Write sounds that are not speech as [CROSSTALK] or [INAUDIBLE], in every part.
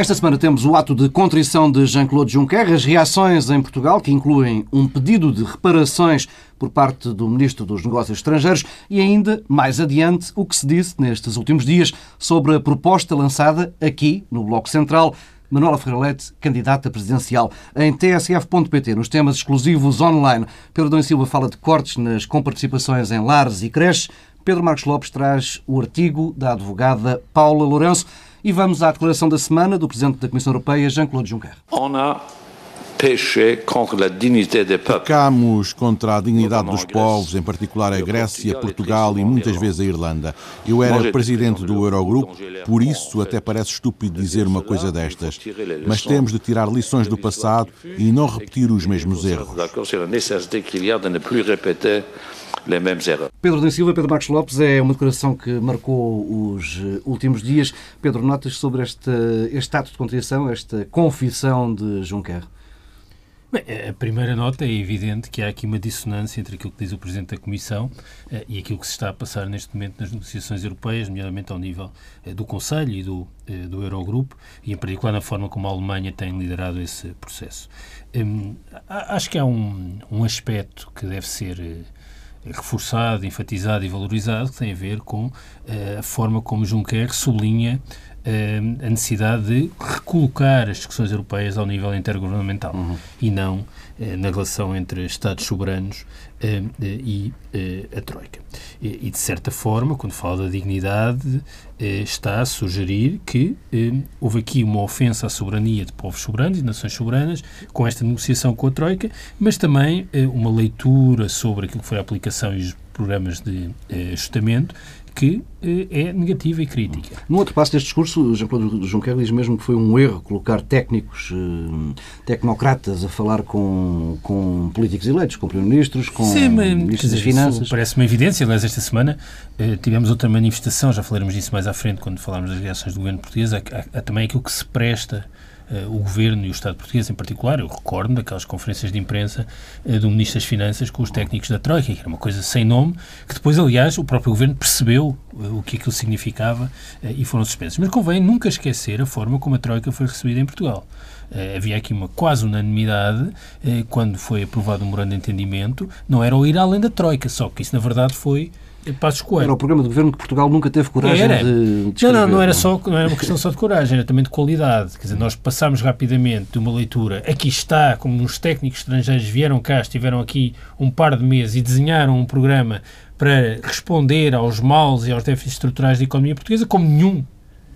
Esta semana temos o ato de contrição de Jean-Claude Juncker, as reações em Portugal, que incluem um pedido de reparações por parte do Ministro dos Negócios Estrangeiros e ainda, mais adiante, o que se disse nestes últimos dias sobre a proposta lançada aqui, no Bloco Central, Manuela Ferreira Leite, candidata presidencial, em tsf.pt, nos temas exclusivos online. Pedro Dom Silva fala de cortes nas comparticipações em lares e creches. Pedro Marcos Lopes traz o artigo da advogada Paula Lourenço. E vamos à declaração da semana do Presidente da Comissão Europeia, Jean-Claude Juncker. Pecamos contra a dignidade dos povos, em particular a Grécia, Portugal e muitas vezes a Irlanda. Eu era presidente do Eurogrupo, por isso até parece estúpido dizer uma coisa destas. Mas temos de tirar lições do passado e não repetir os mesmos erros. Pedro da Silva, Pedro Marcos Lopes, é uma declaração que marcou os últimos dias. Pedro, notas sobre este, este ato de contrição, esta confissão de Juncker? Bem, a primeira nota é evidente que há aqui uma dissonância entre aquilo que diz o Presidente da Comissão eh, e aquilo que se está a passar neste momento nas negociações europeias, nomeadamente ao nível eh, do Conselho e do, eh, do Eurogrupo, e em particular na forma como a Alemanha tem liderado esse processo. Hum, acho que há um, um aspecto que deve ser reforçado, enfatizado e valorizado, que tem a ver com a forma como Juncker sublinha a necessidade de recolocar as discussões europeias ao nível intergovernamental uhum. e não eh, na relação entre Estados soberanos eh, e eh, a Troika. E, de certa forma, quando fala da dignidade, está a sugerir que houve aqui uma ofensa à soberania de povos soberanos e nações soberanas com esta negociação com a Troika, mas também uma leitura sobre aquilo que foi a aplicação e os programas de ajustamento que eh, é negativa e crítica. No outro passo deste discurso, Jean-Claude Juncker diz mesmo que foi um erro colocar técnicos, eh, tecnocratas a falar com, com políticos eleitos, com primeiro-ministros, com Sim, mas, ministros das Finanças. Parece uma evidência. Aliás, esta semana eh, tivemos outra manifestação, já falaremos disso mais à frente quando falarmos das reações do governo português, há, há, também aquilo que se presta o Governo e o Estado português em particular, eu recordo daquelas conferências de imprensa uh, do Ministro das Finanças com os técnicos da Troika, que era uma coisa sem nome, que depois, aliás, o próprio Governo percebeu uh, o que aquilo significava e foram suspensos. Mas convém nunca esquecer a forma como a Troika foi recebida em Portugal. havia aqui uma quase unanimidade quando foi aprovado o um memorando de entendimento, não era o ir além da Troika, só que isso, na verdade, foi Passos Coelho. Era o programa de governo que Portugal nunca teve coragem era. de, de Não, não, não era, só, não era uma questão só de coragem, era também de qualidade. Quer dizer, nós passámos rapidamente de uma leitura, aqui está, como uns técnicos estrangeiros vieram cá, estiveram aqui um par de meses e desenharam um programa para responder aos males e aos déficits estruturais da economia portuguesa, como nenhum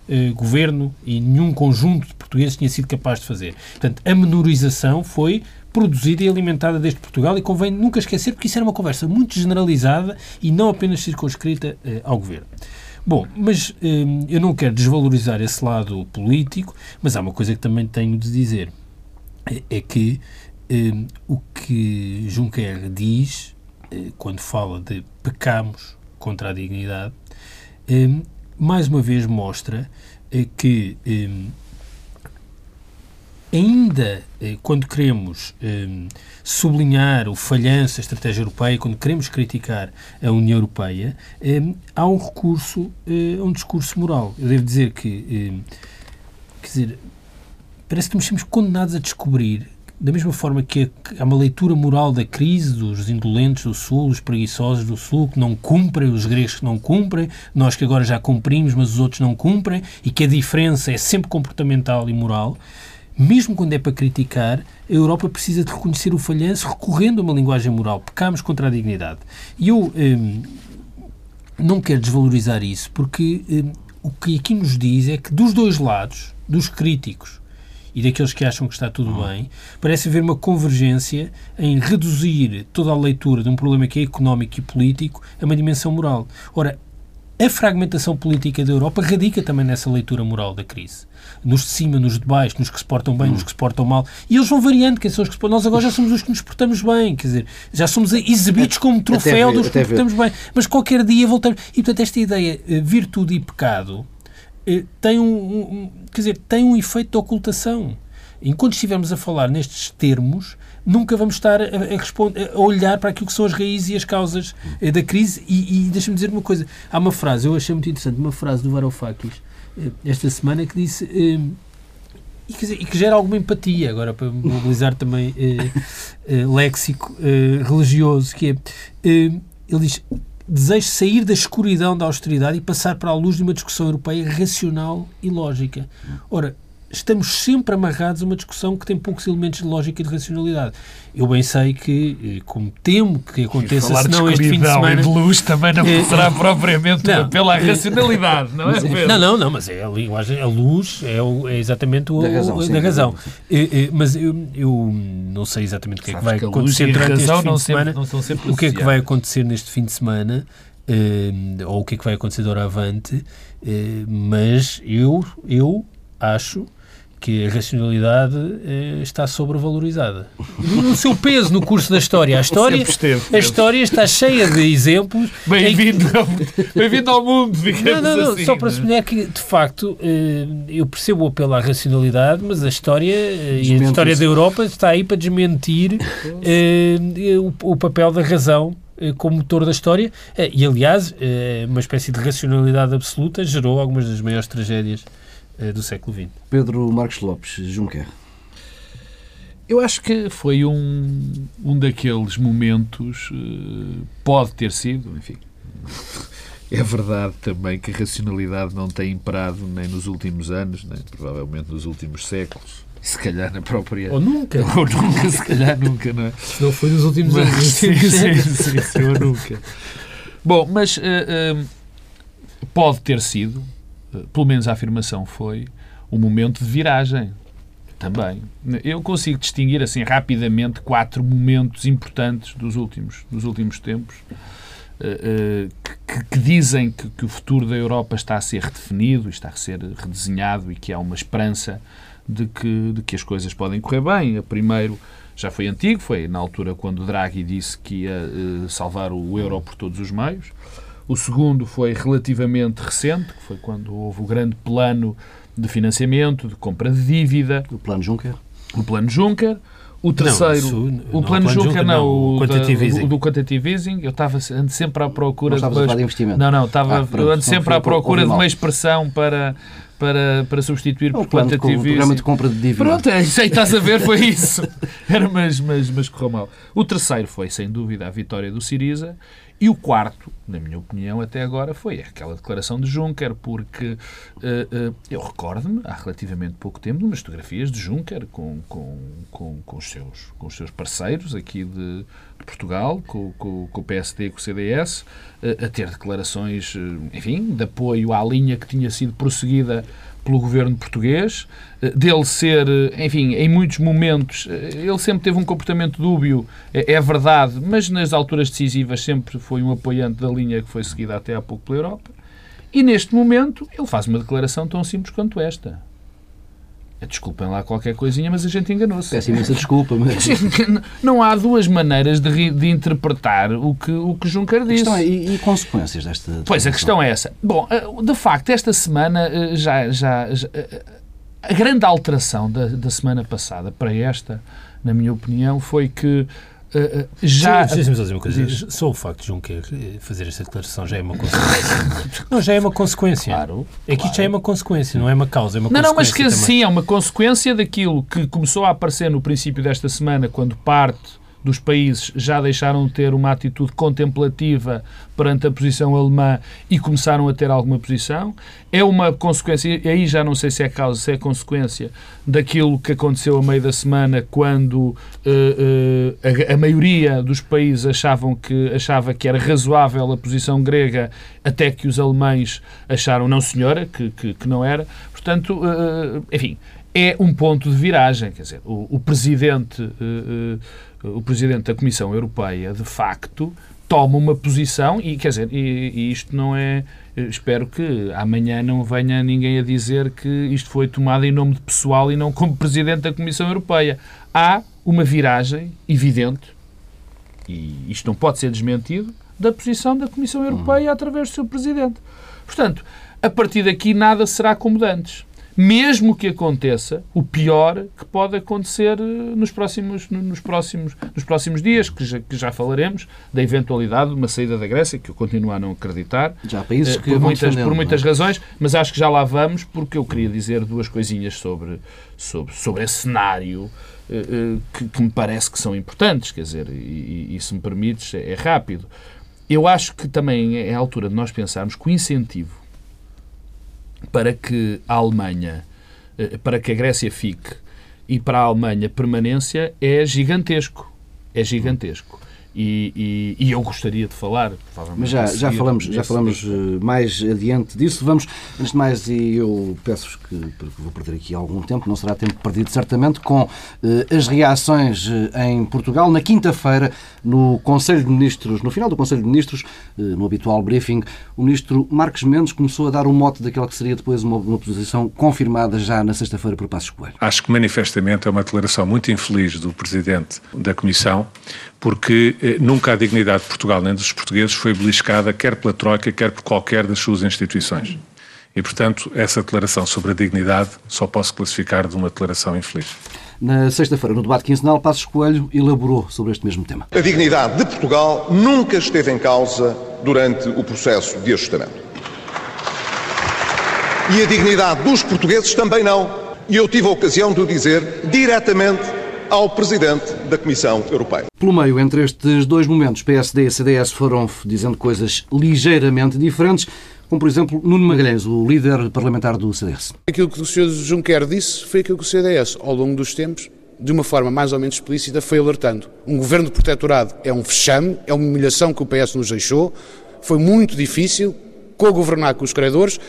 eh, governo e nenhum conjunto de portugueses tinha sido capaz de fazer. Portanto, a menorização foi produzida e alimentada desde Portugal e convém nunca esquecer porque isso era uma conversa muito generalizada e não apenas circunscrita eh, ao governo. Bom, mas eh, eu não quero desvalorizar esse lado político, mas há uma coisa que também tenho de dizer. É, é que eh, o que Juncker diz, eh, quando fala de pecamos contra a dignidade, eh, mais uma vez mostra eh, que ainda eh, quando queremos eh, sublinhar o falhanço da estratégia europeia, quando queremos criticar a União Europeia, eh, há um recurso a um discurso moral. Eu devo dizer que, quer dizer, parece que nos temos condenados a descobrir da mesma forma que há uma leitura moral da crise dos indolentes do Sul, os preguiçosos do Sul, que não cumprem, os gregos que não cumprem, nós que agora já cumprimos, mas os outros não cumprem, e que a diferença é sempre comportamental e moral, mesmo quando é para criticar, a Europa precisa de reconhecer o falhanço recorrendo a uma linguagem moral. Pecamos contra a dignidade. E eu hum, não quero desvalorizar isso, porque hum, o que aqui nos diz é que dos dois lados, dos críticos e daqueles que acham que está tudo uhum. bem, parece haver uma convergência em reduzir toda a leitura de um problema que é económico e político a uma dimensão moral. Ora, a fragmentação política da Europa radica também nessa leitura moral da crise. Nos de cima, nos de baixo, nos que se portam bem, nos que se portam mal. E eles vão variando, quem são os que se portam. Nós agora já somos os que nos portamos bem, quer dizer, já somos exibidos como troféu dos que nos portamos bem. Mas qualquer dia voltamos. E portanto, esta ideia, eh, virtude e pecado, eh, tem um, um, quer dizer, tem um efeito de ocultação. Enquanto estivermos a falar nestes termos, nunca vamos estar a, a, olhar para aquilo que são as raízes e as causas eh, da crise. E, e deixa-me dizer uma coisa: há uma frase, eu achei muito interessante, uma frase do Varoufakis eh, esta semana que disse: eh, e, que, e que gera alguma empatia, agora para mobilizar também eh, eh, léxico eh, religioso, que é, ele diz, desejo sair da escuridão da austeridade e passar para a luz de uma discussão europeia racional e lógica. Ora, estamos sempre amarrados a uma discussão que tem poucos elementos de lógica e de racionalidade. Eu bem sei que, eh, como temo que aconteça, falar senão de este fim de semana... e de luz também não é, será propriamente não, pela racionalidade, não é, Pedro? Não, não, não, mas é a linguagem, a luz é, o, é exatamente o, da razão. O, da razão. É, é, mas eu, eu, não sei exatamente o que é que vai que acontecer durante este fim de semana. Sempre, o que é que vai acontecer neste fim de semana, uh, ou o que é que vai acontecer de hora avante, uh, mas eu, eu acho que a racionalidade eh, está sobrevalorizada. No seu peso no curso da história. A história, esteve, a história está cheia de exemplos. Bem-vindo bem ao mundo, digamos não, não, não, assim. Só para se é que, de facto, eh, eu percebo o apelo à racionalidade, mas a história eh, e a história da Europa está aí para desmentir eh, o, o papel da razão eh, como motor da história eh, e, aliás, uma espécie de racionalidade absoluta gerou algumas das maiores tragédias eh, do século XX. Pedro Marcos Lopes, Juncker. Eu acho que foi um, um daqueles momentos, eh, pode ter sido, enfim. É verdade também que a racionalidade não tem imperado nem nos últimos anos, nem provavelmente nos últimos séculos. Se calhar na própria. Ou nunca. [LAUGHS] Ou nunca, se calhar nunca, não é? Não foi nos últimos mas, anos. Sim, sim, sim, sim, ou nunca. Bom, mas uh, uh, pode ter sido, pelo menos a afirmação foi, um momento de viragem. Também. Eu consigo distinguir assim rapidamente quatro momentos importantes dos últimos, dos últimos tempos uh, que, que, dizem que, que, o futuro da Europa está a ser redefinido, está a ser redesenhado e que há uma esperança de que, de que as coisas podem correr bem. O primeiro já foi antigo, foi na altura quando Draghi disse que ia salvar o euro por todos os meios. O segundo foi relativamente recente, que foi quando houve o grande plano de financiamento, de compra de dívida. O plano Juncker. O plano Juncker. O terceiro, não, isso, o plano Juncker, Juncker, não, o, quantitative da, do quantitative easing. Eu estava ando sempre à procura não de, de investimento. Não, não, estava ah, pronto, ando sempre à procura de uma expressão para para, para substituir por quantitative easing. O programa de compra de dívida. Pronto, é, aí estás a ver, foi isso. [LAUGHS] Era, mas, mas, mas correu mal. O terceiro foi, sem dúvida, a vitória do Siriza e o quarto, na minha opinião, até agora, foi aquela declaração de Juncker, porque uh, uh, eu recordo-me, há relativamente pouco tempo, de umas fotografias de Juncker com, com, com, com, os, seus, com os seus parceiros aqui de, de Portugal, com, com, com, o PSD e com o CDS, uh, a ter declarações, enfim, de apoio à linha que tinha sido prosseguida pelo governo português, eh, dele ser, eh, enfim, em muitos momentos, eh, ele sempre teve um comportamento dúbio, é, é, verdade, mas nas alturas decisivas sempre foi um apoiante da linha que foi seguida até há pouco pela Europa. E neste momento ele faz uma declaração tão simples quanto esta. Desculpem lá qualquer coisinha, mas a gente enganou-se. Peço imensa desculpa, mas... [LAUGHS] Não há duas maneiras de, de interpretar o que, o que Juncker disse. É, e, e, consequências desta... Pois, a questão é essa. Bom, eh, de facto, esta semana eh, já... já, já eh, a grande alteração da, da semana passada para esta, na minha opinião, foi que Uh, já. Deixa-me só dizer uma coisa. Só o facto de Juncker fazer esta declaração já é uma consequência. [LAUGHS] não, já é uma consequência. Claro. É que claro. isto já é uma consequência, não é uma causa, é uma não, consequência. Não, mas que sim, é uma consequência daquilo que começou a aparecer no princípio desta semana, quando parte dos países já deixaram de ter uma atitude contemplativa perante a posição alemã e começaram a ter alguma posição. É uma consequência, aí já não sei se é causa, se é consequência daquilo que aconteceu a meio da semana, quando uh, uh, a, a, maioria dos países achavam que, achava que era razoável a posição grega, até que os alemães acharam, não senhora, que, que, que não era. Portanto, uh, enfim, é um ponto de viragem. Quer dizer, o, o presidente o Presidente da Comissão Europeia, de facto, toma uma posição e, quer dizer, e, e isto não é... Espero que amanhã não venha ninguém a dizer que isto foi tomado em nome de pessoal e não como Presidente da Comissão Europeia. Há uma viragem evidente, e isto não pode ser desmentido, da posição da Comissão Europeia através do seu Presidente. Portanto, a partir daqui nada será como antes. Mesmo que aconteça o pior que pode acontecer eh, nos próximos, nos próximos, nos próximos dias, que já, que já falaremos da eventualidade de uma saída da Grécia, que eu continuo a não acreditar. Já há países que por muitas, por muitas é? razões, mas acho que já lá vamos, porque eu queria dizer duas coisinhas sobre, sobre, sobre esse cenário eh, eh, que, que, me parece que são importantes, quer dizer, e, e, e se me permites, é, é rápido. Eu acho que também é a altura de nós pensarmos que o incentivo para que a Alemanha, eh, para que a Grécia fique e para a Alemanha permanência é gigantesco. É gigantesco. E, e, e, eu gostaria de falar. Mas já, já falamos, já falamos eh, mais adiante disso. Vamos, antes de mais, e eu peço que, porque vou perder aqui algum tempo, não será tempo perdido certamente, com eh, as reações eh, em Portugal. Na quinta-feira, no Conselho de Ministros, no final do Conselho de Ministros, eh, no habitual briefing, o ministro Marcos Mendes começou a dar o mote daquela que seria depois uma, uma posição confirmada já na sexta-feira por Passos Coelho. Acho que manifestamente é uma declaração muito infeliz do Presidente da Comissão, porque eh, nunca a dignidade de Portugal nem dos portugueses foi beliscada, quer pela Troika, quer por qualquer das suas instituições. E, portanto, essa declaração sobre a dignidade só posso classificar de uma declaração infeliz. Na sexta-feira, no debate quinzenal, Passos Coelho elaborou sobre este mesmo tema. A dignidade de Portugal nunca esteve em causa durante o processo de ajustamento. E a dignidade dos portugueses também não. E eu tive a ocasião de o dizer diretamente ao Presidente da Comissão Europeia. Pelo meio, entre estes dois momentos, PSD e CDS foram dizendo coisas ligeiramente diferentes, como por exemplo Nuno Magalhães, o líder parlamentar do CDS. Aquilo que o Sr. Juncker disse foi aquilo que o CDS, ao longo dos tempos, de uma forma mais ou menos explícita, foi alertando. Um governo de protetorado é um fechame, é uma humilhação que o PS nos deixou, foi muito difícil co-governar com os credores,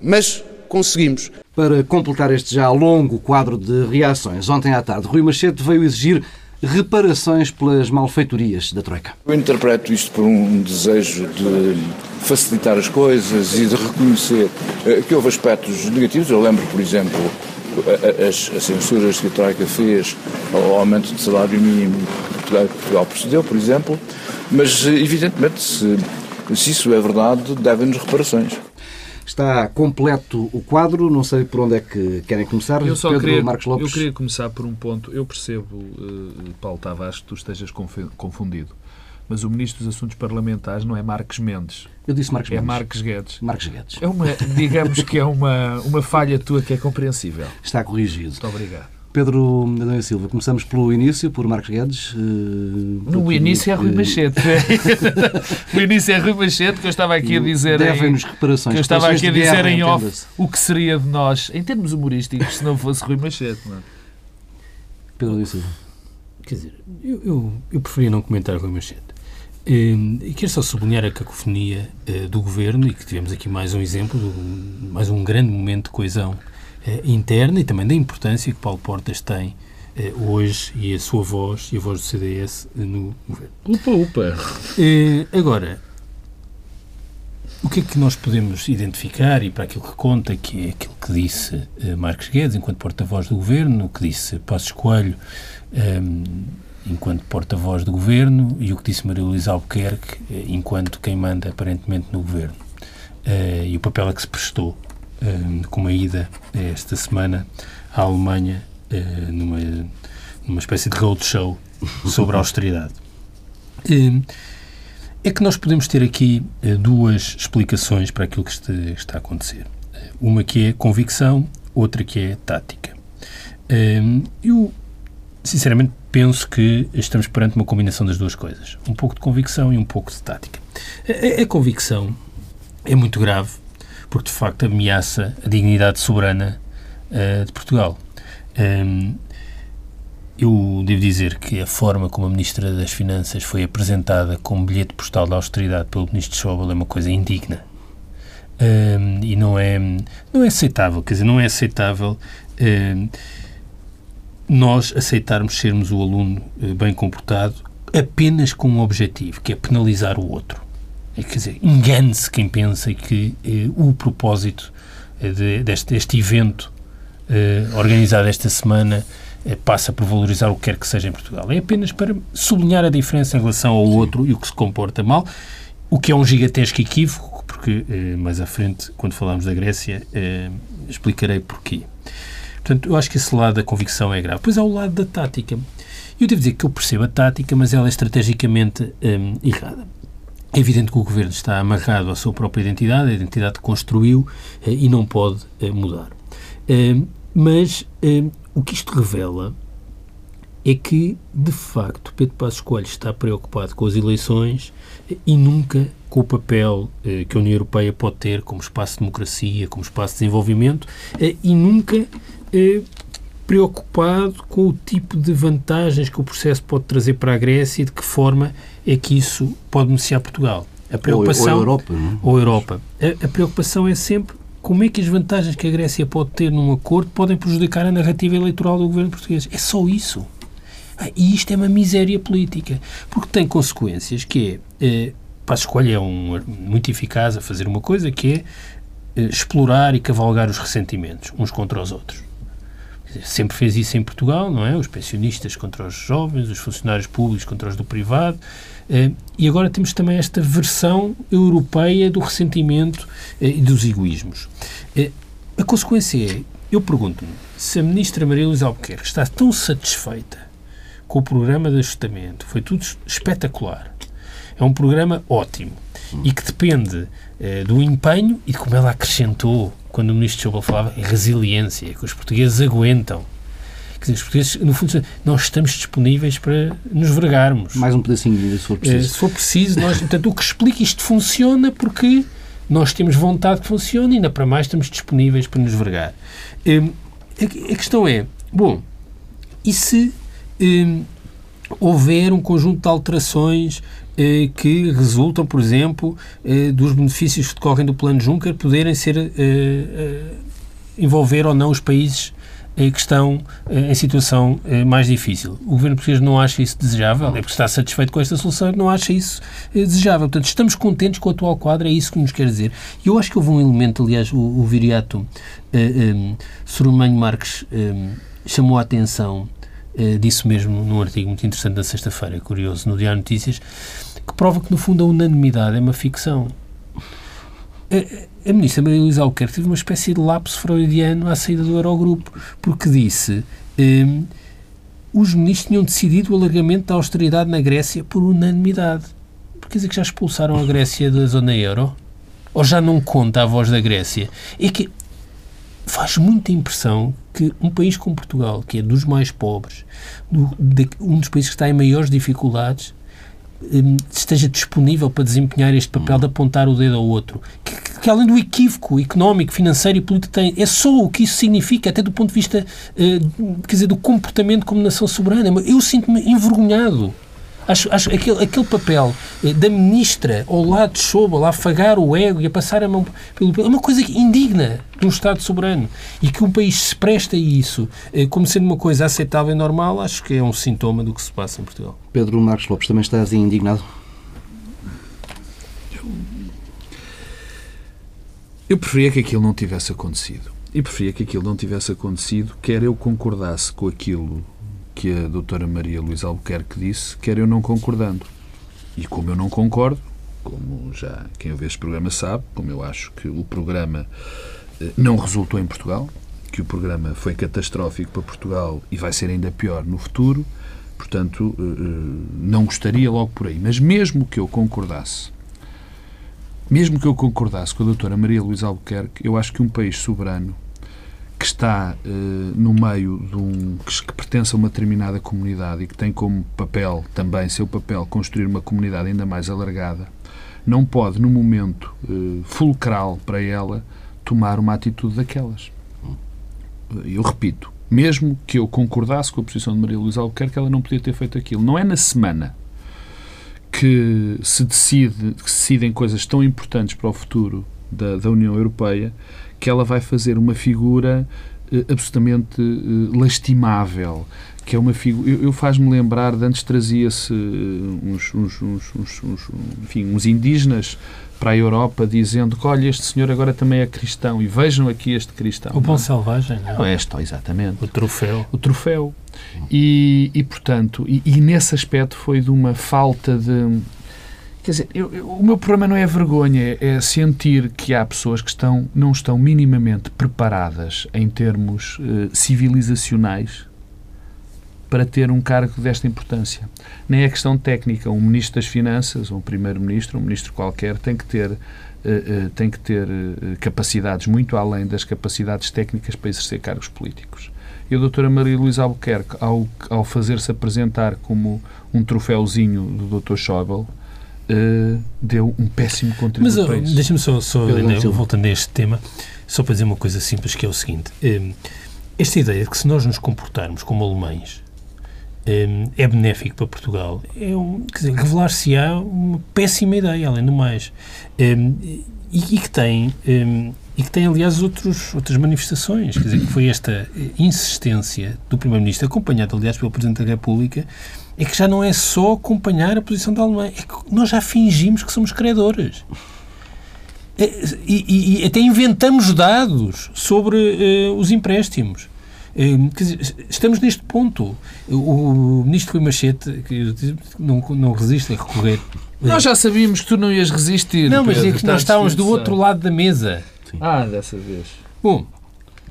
mas conseguimos. Para completar este já longo quadro de reações, ontem à tarde, Rui Machete veio exigir reparações pelas malfeitorias da Troika. Eu interpreto isto por um desejo de facilitar as coisas e de reconhecer eh, que houve aspectos negativos. Eu lembro, por exemplo, as, as censuras que a Troika fez ao aumento do salário mínimo que Portugal procedeu, por exemplo, mas evidentemente se, se isso é verdade, devem-nos reparações. Está completo o quadro, não sei por onde é que querem começar. Eu só Pedro queria, Marcos Lopes. eu queria começar por um ponto. Eu percebo, uh, Paulo Tavares, que tu estejas confundido. Mas o Ministro dos Assuntos Parlamentares não é Marcos Mendes. Eu disse Marcos é Mendes. Marcos Guedes. Marcos Guedes. É uma, digamos que é uma, uma falha tua que é compreensível. Está corrigido. Muito obrigado. Pedro Adão Silva, começamos pelo início, por Marcos Guedes. Uh, no início é Rui Machete. o [LAUGHS] início é Rui Machete, que eu estava aqui a dizer. Devem-nos reparações. Que eu estava aqui a dizer em off o que seria de nós, em termos humorísticos, se não fosse Rui Machete. Não? é? Pedro Adão Silva. Quer dizer, eu, eu, eu preferia não comentar Rui Machete. E quero só sublinhar a cacofonia uh, do governo e que tivemos aqui mais um exemplo, mais um grande momento de coesão interna e também da importância que Paulo Portas tem uh, hoje e a sua voz e a voz do CDS no governo. Upa, upa. agora, o que é que nós podemos identificar e para aquilo que conta, que é aquilo que disse Marcos Guedes, enquanto porta-voz do governo, o que disse Passos Coelho, um, enquanto porta-voz do governo e o que disse Maria Luísa Albuquerque enquanto quem manda aparentemente no governo uh, e o papel a que se prestou com uma ida esta semana à Alemanha uh, numa, numa espécie de roadshow [LAUGHS] sobre a austeridade. é que nós podemos ter aqui duas explicações para aquilo que está, a acontecer. Uma que é convicção, outra que é tática. eu, sinceramente, penso que estamos perante uma combinação das duas coisas. Um pouco de convicção e um pouco de tática. A, a convicção é muito grave porque, de facto, ameaça a dignidade soberana uh, de Portugal. Um, eu devo dizer que a forma como a Ministra das Finanças foi apresentada como bilhete postal da austeridade pelo Ministro Schäuble é uma coisa indigna. Um, e não é, não é aceitável, quer dizer, não é aceitável um, nós aceitarmos sermos o aluno bem comportado apenas com um objetivo, que é penalizar o outro. É, quer dizer, engane-se quem pensa que eh, o propósito eh, de, deste, evento eh, organizado esta semana passa por valorizar o que quer que seja em Portugal. É apenas para sublinhar a diferença em relação ao outro e o que se comporta mal, o que é um gigantesco equívoco, porque mais à frente, quando falarmos da Grécia, explicarei porquê. Portanto, eu acho que esse lado da convicção é grave. Depois há o lado da tática. Eu devo dizer que eu percebo a tática, mas ela é estrategicamente hum, errada. É evidente que o governo está amarrado à sua própria identidade, a identidade que construiu eh, e não pode eh, mudar. Eh, mas o que isto revela é que, de facto, Pedro Passos Coelho está preocupado com as eleições e nunca com o papel eh, que a União Europeia pode ter como espaço de democracia, como espaço de desenvolvimento eh, e nunca eh, preocupado com o tipo de vantagens que o processo pode trazer para a Grécia e de que forma é que isso pode beneficiar Portugal. A preocupação, ou, ou a Europa. Não? É? Ou a Europa. A, a preocupação é sempre como é que as vantagens que a Grécia pode ter num acordo podem prejudicar a narrativa eleitoral do governo português. É só isso. Ah, e isto é uma miséria política, porque tem consequências que é, eh, Passos Coelho é um, muito eficaz a fazer uma coisa que é eh, explorar e cavalgar os ressentimentos uns contra os outros. Sempre fez isso em Portugal, não é? Os pensionistas contra os jovens, os funcionários públicos contra os do privado. Eh, e agora temos também esta versão europeia do ressentimento eh, e dos egoísmos. Eh, a consequência é, eu pergunto-me, se a ministra Maria Luísa Albuquerque está tão satisfeita com o programa de ajustamento, foi tudo espetacular, é um programa ótimo e que depende do empenho e de como ela acrescentou quando o ministro Schauble falava em resiliência, que os portugueses aguentam. Quer dizer, os portugueses, no fundo, nós estamos disponíveis para nos vergarmos. Mais um pedacinho de se for preciso. se for preciso, nós, portanto, o que explica isto funciona porque nós temos vontade que funcione e ainda para mais estamos disponíveis para nos vergar. Hum, a, questão é, bom, e se hum, houver um conjunto de alterações eh, que resultam, por exemplo, eh, dos benefícios que decorrem do plano Juncker poderem ser eh, envolver ou não os países que estão em situação mais difícil. O governo português não acha isso desejável, é porque está satisfeito com esta solução e não acha isso desejável. Portanto, estamos contentes com o atual quadro, é isso que nos quer dizer. E eu acho que houve um elemento, aliás, o, o viriato um, Surumanho Marques um, chamou a atenção uh, disse mesmo num artigo muito interessante da sexta-feira, curioso, no Diário Notícias, que prova que, no fundo, a unanimidade é uma ficção. A, ministra Maria Luísa Albuquerque teve uma espécie de lapso freudiano à saída do Eurogrupo, porque disse um, os ministros tinham decidido o alargamento da austeridade na Grécia por unanimidade. Quer dizer que já expulsaram a Grécia da zona euro? Ou já não conta a voz da Grécia? É que faz muita impressão que um país como Portugal, que é dos mais pobres, do, de, um dos países que está em maiores dificuldades, esteja disponível para desempenhar este papel de apontar o dedo ao outro. Que, que, além do equívoco económico, financeiro e político tem, é só o que isso significa, até do ponto de vista, uh, quer dizer, do comportamento como nação soberana. Eu sinto-me envergonhado Acho, acho aquele, aquele papel eh, da ministra ao lado de Schauble, a afagar o ego e a passar a mão pelo é uma coisa indigna de um Estado soberano. E que um país se presta a isso eh, como sendo uma coisa aceitável e normal, acho que é um sintoma do que se passa em Portugal. Pedro Marcos Lopes, também estás indignado? Eu preferia que aquilo não tivesse acontecido. E preferia que aquilo não tivesse acontecido, quer eu concordasse com aquilo que a doutora Maria Luísa Albuquerque disse, quer eu não concordando. E como eu não concordo, como já quem ouve este programa sabe, como eu acho que o programa eh, não resultou em Portugal, que o programa foi catastrófico para Portugal e vai ser ainda pior no futuro, portanto, eh, eh, não gostaria logo por aí. Mas mesmo que eu concordasse, mesmo que eu concordasse com a doutora Maria Luísa Albuquerque, eu acho que um país soberano que está uh, no meio de um. Que, que, pertence a uma determinada comunidade e que tem como papel, também seu papel, construir uma comunidade ainda mais alargada, não pode, no momento uh, fulcral para ela, tomar uma atitude daquelas. Eu repito, mesmo que eu concordasse com a posição de Maria Luísa Albuquerque, ela não podia ter feito aquilo. Não é na semana que se decide, que se decidem coisas tão importantes para o futuro da, da União Europeia que ela vai fazer uma figura uh, absolutamente uh, lastimável, que é uma figura... Eu, eu faz-me lembrar, de antes trazia-se uh, uns, uns, uns, uns, enfim, uns indígenas para a Europa dizendo que, olha, este senhor agora também é cristão e vejam aqui este cristão. O bom selvagem, não é? Não, este, exatamente. O troféu. O troféu. E, e portanto, e, e nesse aspecto foi de uma falta de Quer dizer, eu, eu, o meu problema não é vergonha, é sentir que há pessoas que estão, não estão minimamente preparadas em termos uh, civilizacionais para ter um cargo desta importância. Nem é questão técnica. Um ministro das Finanças, um primeiro-ministro, um ministro qualquer, tem que ter, uh, uh, tem que ter capacidades muito além das capacidades técnicas para exercer cargos políticos. E a doutora Maria Luísa Albuquerque, ao, ao fazer-se apresentar como um troféuzinho do doutor Schäuble, uh, deu um péssimo contributo Mas, para isso. Deixa-me só, só voltando a este tema, só para dizer uma coisa simples, que é o seguinte. Um, esta ideia de que se nós nos comportarmos como alemães um, é benéfico para Portugal, é um, revelar-se-á uma péssima ideia, além do mais. Um, e, e, que tem... Um, e que tem, aliás, outros, outras manifestações. Quer dizer, que foi esta insistência do Primeiro-Ministro, acompanhado, aliás, pelo Presidente da República, é que já não é só acompanhar a posição da Alemanha, é que nós já fingimos que somos credores. É, e, e, até inventamos dados sobre uh, os empréstimos. Uh, dizer, estamos neste ponto. O, o ministro Rui Machete que não, não resiste a recorrer. Nós já sabíamos que tu não ias resistir. Não, mas é que nós estávamos do outro lado da mesa. Sim. Ah, dessa vez. Bom,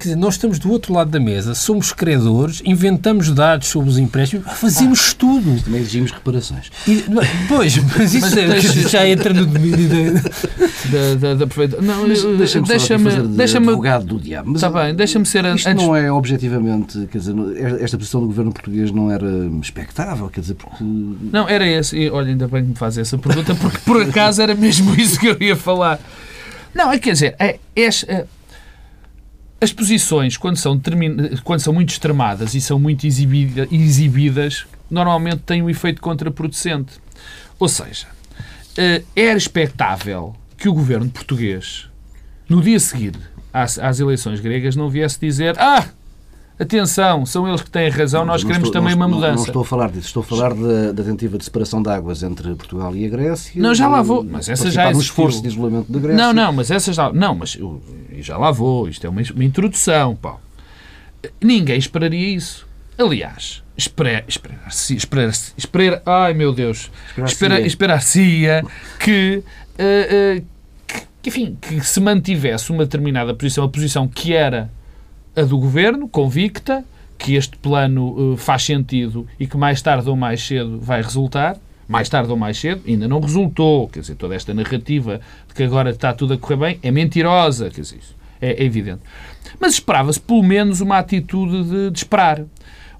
Quer dizer, nós estamos do outro lado da mesa, somos credores, inventamos dados sobre os empréstimos, fazemos ah, estudo. Também exigimos reparações. E, pois, mas isso mas é, deixa, já entra no domínio da, da, da, da Não, deixa-me deixa-me de deixa advogado do diabo. Está bem, deixa-me ser Isto antes... não é objetivamente, quer dizer, esta posição do governo português não era expectável, quer dizer, porque... Não, era esse. E, olha, ainda bem que me faz essa pergunta, porque por acaso era mesmo [LAUGHS] isso que eu ia falar. Não, é quer dizer, é, é, é as posições, quando são, quando são muito extremadas e são muito exibida, exibidas, normalmente têm um efeito contraproducente. Ou seja, eh, era expectável que o governo português, no dia seguinte às, às eleições gregas, não viesse dizer ah, Atenção, são eles que têm razão, nós queremos estou, também não, uma mudança. Não, estou a falar disso, estou a falar da, da tentativa de separação de águas entre Portugal e a Grécia. Não, já lá vou, mas essa já existiu. esforço de isolamento da Grécia. Não, não, mas essa já, não, mas já lá vou, isto é uma, uma introdução, Paulo. Ninguém esperaria isso. Aliás, esperar-se, esperar-se, esperar, ai meu Deus, esperar-se que, uh, uh, que, enfim, que se mantivesse uma determinada posição, a posição que era a do governo, convicta, que este plano uh, faz sentido e que mais tarde ou mais cedo vai resultar. Mais tarde ou mais cedo, ainda não resultou. Quer dizer, toda esta narrativa de que agora está tudo a correr bem é mentirosa. Quer dizer, isso é, é evidente. Mas esperava-se pelo menos uma atitude de, de esperar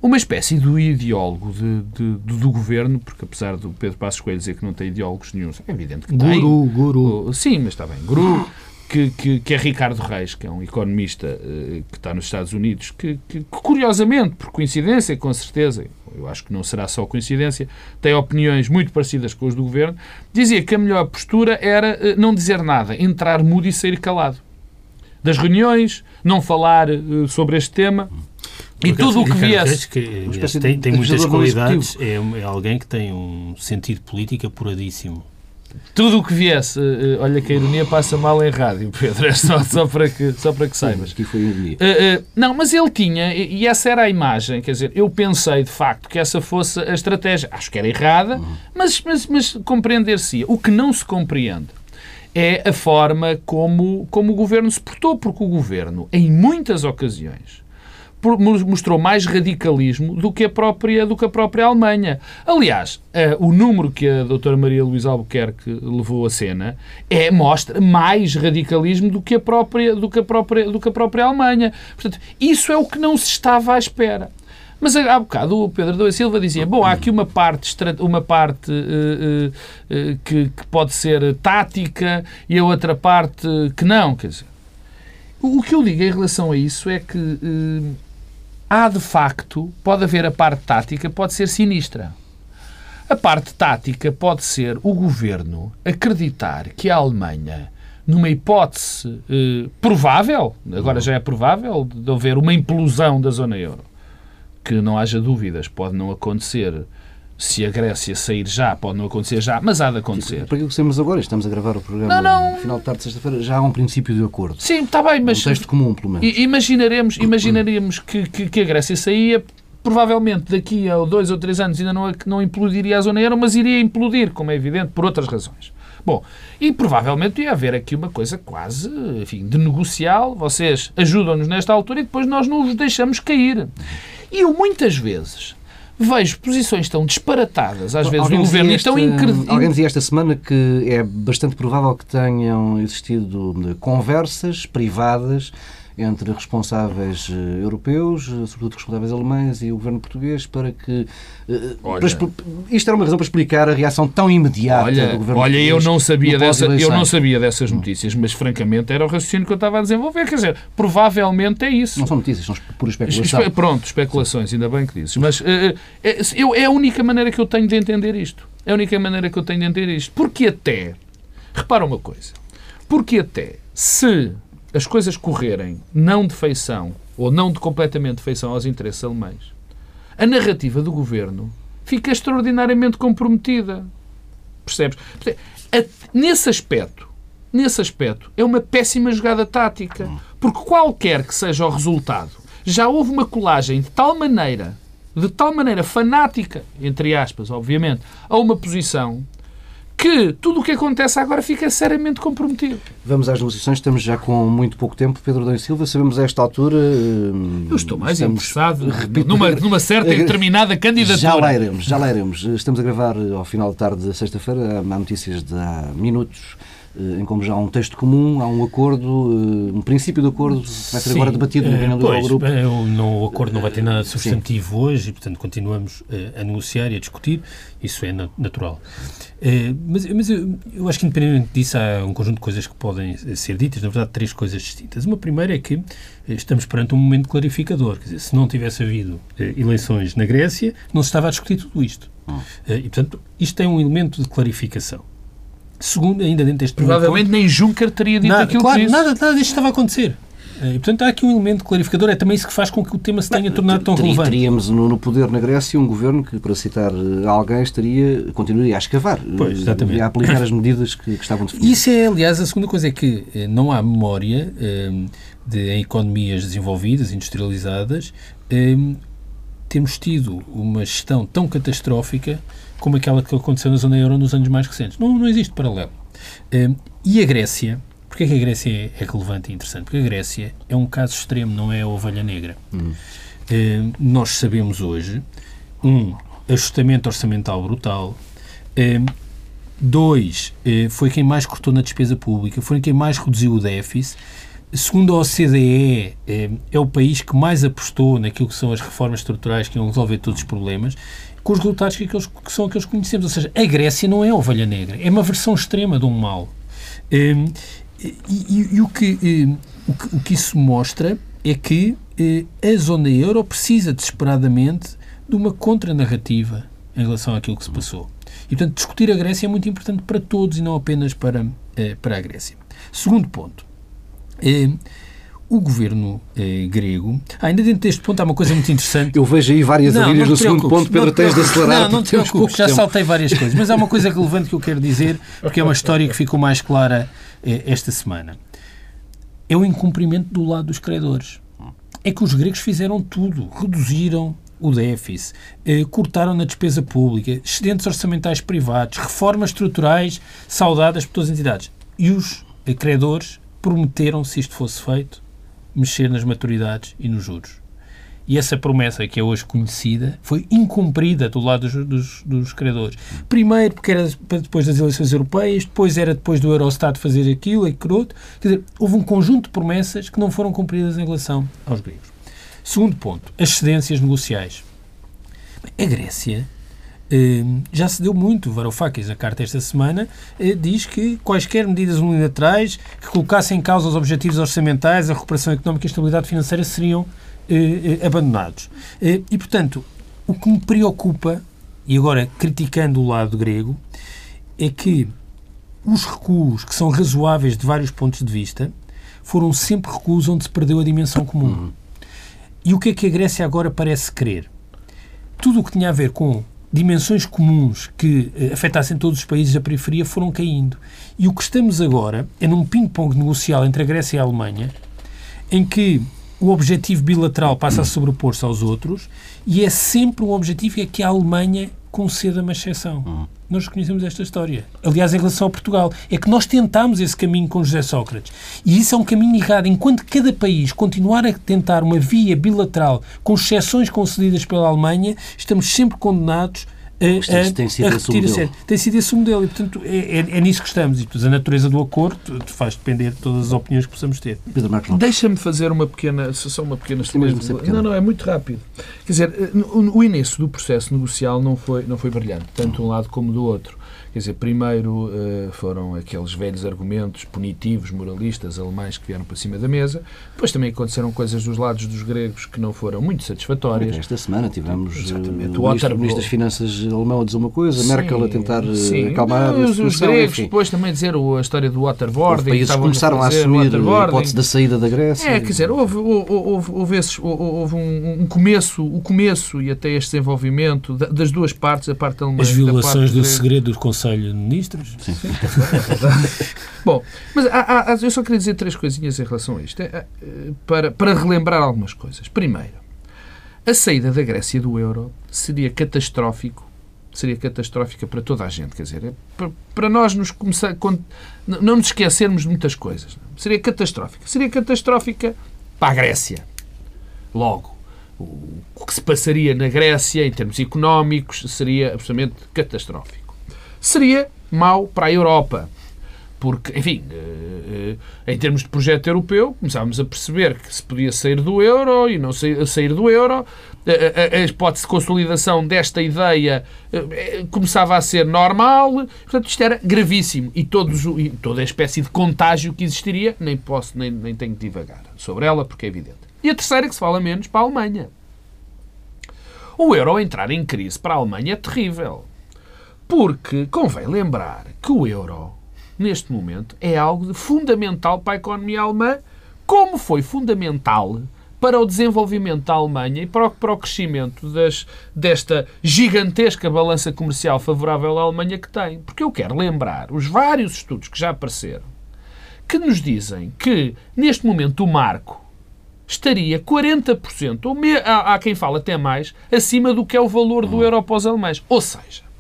uma espécie do ideólogo de, de, de, do governo, porque apesar do Pedro Passos Coelho dizer que não tem ideólogos nenhum, é evidente que guru, tem. Guru, guru. Sim, mas está bem. Guru, que, que, que, é Ricardo Reis, que é um economista uh, que está nos Estados Unidos, que, que, curiosamente, por coincidência, com certeza, eu acho que não será só coincidência, tem opiniões muito parecidas com as do governo, dizia que a melhor postura era uh, não dizer nada, entrar mudo e sair calado. Das reuniões, não falar uh, sobre este tema. E tudo o que viesse. Que, tem, tem muitas qualidades, é, é alguém que tem um sentido político apuradíssimo tudo o que viesse, uh, olha que a ironia passa mal em rádio, [LAUGHS] Pedro, é só, só, para, que, só para que saibas. Aqui foi ironia. Uh, uh, não, mas ele tinha, e essa era a imagem, quer dizer, eu pensei de facto que essa fosse a estratégia. Acho que era errada, uhum. mas, mas, mas compreender-se. O que não se compreende é a forma como, como o governo se portou, porque o governo, em muitas ocasiões, mostrou mais radicalismo do que a própria, do que a própria Alemanha. Aliás, uh, o número que a doutora Maria Luísa Albuquerque levou à cena é, mostra mais radicalismo do que, a própria, do, que a própria, do que a própria Alemanha. Portanto, isso é o que não se estava à espera. Mas há bocado o Pedro Doa Silva dizia: bom, há aqui uma parte, uma parte uh, uh, que, que, pode ser tática e a outra parte que não. Quer dizer, o que eu digo em relação a isso é que uh, há de facto, pode haver a parte tática, pode ser sinistra. A parte tática pode ser o governo acreditar que a Alemanha, numa hipótese eh, provável, agora já é provável, de haver uma implosão da zona euro, que não haja dúvidas, pode não acontecer se a Grécia sair já, pode não acontecer já, mas há de acontecer. Para que temos agora? Estamos a gravar o programa não, não. no final de tarde de sexta-feira. Já há um princípio de acordo. Sim, está bem, mas... Um texto comum, pelo menos. Imaginaremos, imaginaremos que, que, que a Grécia saía provavelmente daqui a dois ou três anos ainda não, não implodiria a zona euro, mas iria implodir, como é evidente, por outras razões. Bom, e provavelmente ia haver aqui uma coisa quase, enfim, de negocial. Vocês ajudam-nos nesta altura e depois nós não os deixamos cair. E eu muitas vezes vejo posições tão disparatadas, às vezes, do governo, esta, e tão incríveis. Alguém dizia esta semana que é bastante provável que tenham existido conversas privadas entre responsáveis eh, europeus, eh, sobretudo responsáveis alemães e o governo português, para que. Eh, para, isto era uma razão para explicar a reação tão imediata olha, do governo olha, português. eu não sabia dessa, eu não sabia dessas notícias, mas francamente era o raciocínio que eu estava a desenvolver. Quer dizer, provavelmente é isso. Não são notícias, são pura especulação. Espe pronto, especulações, ainda bem que dizes. Mas uh, eu, é a única maneira que eu tenho de entender isto. É a única maneira que eu tenho de entender isto. Porque até, repara uma coisa, porque até se as coisas correrem não de feição ou não de completamente de feição aos interesses alemães, a narrativa do governo fica extraordinariamente comprometida. Percebes? Nesse aspecto, nesse aspecto, é uma péssima jogada tática. Porque qualquer que seja o resultado, já houve uma colagem de tal maneira, de tal maneira fanática, entre aspas, obviamente, a uma posição que tudo o que acontece agora fica seriamente comprometido. Vamos às negociações, estamos já com muito pouco tempo. Pedro Dom Silva, sabemos a esta altura. Eu estou mais interessado repito, numa, numa certa e [LAUGHS] determinada candidatura. Já lá iremos, já lá iremos. Estamos a gravar ao final de tarde de sexta-feira, há notícias de há minutos em como já há um texto comum, há um acordo, eh, um princípio de acordo que vai ser Sim, agora debatido no reunião do grupo. o acordo não vai ter nada substantivo Sim. hoje e, portanto, continuamos a negociar e a discutir. Isso é natural. Mas, mas eu, eu acho que, independentemente disso, há um conjunto de coisas que podem ser ditas. Na verdade, três coisas distintas. Uma primeira é que estamos perante um momento clarificador. Quer dizer, se não tivesse havido eleições na Grécia, não se estava a discutir tudo isto. Hum. E, portanto, isto tem um elemento de clarificação. Segundo, ainda dentro deste Provavelmente nem Juncker teria dito nada, aquilo claro, que disse. Nada, nada disto estava a acontecer. E, portanto, há aqui um elemento clarificador. É também isso que faz com que o tema se tenha Bem, tornado tão relevante. Teríamos no, no, poder na Grécia um governo que, para citar eh, alguém, estaria, continuaria a escavar pois, eh, exatamente. e a aplicar as medidas que, que estavam definidas. Isso é, aliás, a segunda coisa é que eh, não há memória de, em economias desenvolvidas, industrializadas, temos tido uma gestão tão catastrófica como aquela que aconteceu na zona euro nos anos mais recentes. Não, não existe paralelo. Uh, e a Grécia, porque é que a Grécia é, é, relevante e interessante? Porque a Grécia é um caso extremo, não é a ovelha negra. Hum. Uh, nós sabemos hoje, um, ajustamento orçamental brutal, uh, dois, foi quem mais cortou na despesa pública, foi quem mais reduziu o déficit, Segundo a OCDE, é, é, o país que mais apostou naquilo que são as reformas estruturais que iam resolver todos os problemas com os resultados que, aqueles, que são aqueles que conhecemos. Ou seja, a Grécia não é a ovelha negra, é uma versão extrema de um mal. Um, e, e, e o, que, um, o, que, o que isso mostra é que a zona euro precisa desesperadamente de uma contranarrativa em relação àquilo que se passou. E, portanto, discutir a Grécia é muito importante para todos e não apenas para, para a Grécia. Segundo ponto. Uh, o governo eh, grego. Ah, ainda dentro deste ponto há uma coisa muito interessante. Eu vejo aí várias não, avias no segundo ponto, Pedro, tens de acelerar. Não, não te preocupes, já tempo. saltei várias coisas. Mas há uma coisa relevante que eu quero dizer, porque é uma história que ficou mais clara eh, esta semana. É o incumprimento do lado dos credores. É que os gregos fizeram tudo, reduziram o déficit, eh, cortaram na despesa pública, excedentes orçamentais privados, reformas estruturais saudadas por todas as entidades. E os eh, credores prometeram, se isto fosse feito, mexer nas maturidades e nos juros. E essa promessa, que é hoje conhecida, foi incumprida do lado dos, dos, dos credores. Primeiro, porque era depois das eleições europeias, depois era depois do Eurostat fazer aquilo e aquilo. Quer dizer, houve um conjunto de promessas que não foram cumpridas em relação aos gregos. Segundo ponto, as cedências negociais. A Grécia já se deu muito. Varoufakis, a carta esta semana, eh, diz que quaisquer medidas unilaterais que colocassem em causa os objetivos orçamentais, a recuperação económica e a estabilidade financeira seriam eh, eh, abandonados. E, portanto, o que me preocupa, e agora criticando o lado grego, é que os recuos, que são razoáveis de vários pontos de vista, foram sempre recuos onde se perdeu a dimensão comum. Uhum. E o que é que a Grécia agora parece querer? Tudo o que tinha a ver com dimensões comuns que eh, afetassem todos os países da periferia foram caindo. E o que estamos agora é num ping-pong negocial entre a Grécia e a Alemanha, em que o objetivo bilateral passa a sobrepor-se aos outros e é sempre um objetivo é que a Alemanha conceda uma exceção. Uhum. Nós reconhecemos esta história. Aliás, em relação a Portugal, é que nós tentámos esse caminho com José Sócrates. E isso é um caminho errado. Enquanto cada país continuar a tentar uma via bilateral com exceções concedidas pela Alemanha, estamos sempre condenados a, tem sido a a série. Tem sido esse o modelo e, portanto, é, é, é, nisso que estamos. E, portanto, a natureza do acordo faz depender de todas as opiniões que possamos ter. Pedro Marcos Deixa-me fazer uma pequena, só uma pequena... Não, não, é muito rápido. Quer dizer, o início do processo negocial não foi, não foi brilhante, tanto de um lado como do outro. Quer dizer, primeiro uh, foram aqueles velhos argumentos punitivos, moralistas, alemães que vieram para cima da mesa. Depois também aconteceram coisas dos lados dos gregos que não foram muito satisfatórias. Esta semana tivemos Exatamente. Uh, o, ministro, ministro das Finanças alemão a dizer uma coisa, sim, Merkel a tentar uh, sim. acalmar os, os gregos, enfim. depois também dizer a história do waterboarding. Os países começaram a, a assumir a hipótese da saída da Grécia. É, quer dizer, houve, houve, houve, houve, esses, houve um, um, começo, o começo e até este desenvolvimento das duas partes, a parte alemã As violações do segredo do Conselho de Ministros. Sim. Sim. [LAUGHS] Bom, mas há, há, eu só queria dizer três coisinhas em relação a isto, é, é, para, para relembrar algumas coisas. Primeiro, a saída da Grécia do euro seria catastrófico seria catastrófica para toda a gente, quer dizer, é para, para nós nos começar, não nos esquecermos de muitas coisas. Seria catastrófica. Seria catastrófica para a Grécia. Logo, o que se passaria na Grécia em termos económicos seria absolutamente catastrófico seria mau para a Europa. Porque, enfim, eh, eh, em termos de projeto europeu, começávamos a perceber que se podia sair do euro e não sair do euro. A hipótese de consolidação desta ideia eh, começava a ser normal. Portanto, isto era gravíssimo. E, todos, toda a espécie de contágio que existiria, nem posso, nem, nem tenho de divagar sobre ela, porque é evidente. E a terceira, que se fala menos, para a Alemanha. O euro entrar em crise para a Alemanha é terrível. Porque convém lembrar que o euro, neste momento, é algo fundamental para a economia alemã, como foi fundamental para o desenvolvimento da Alemanha e para o, para o crescimento das, desta gigantesca balança comercial favorável à Alemanha que tem. Porque eu quero lembrar os vários estudos que já apareceram que nos dizem que, neste momento, o marco estaria 40%, ou me, há, há quem fala até mais, acima do que é o valor do euro para os alemães. Ou seja,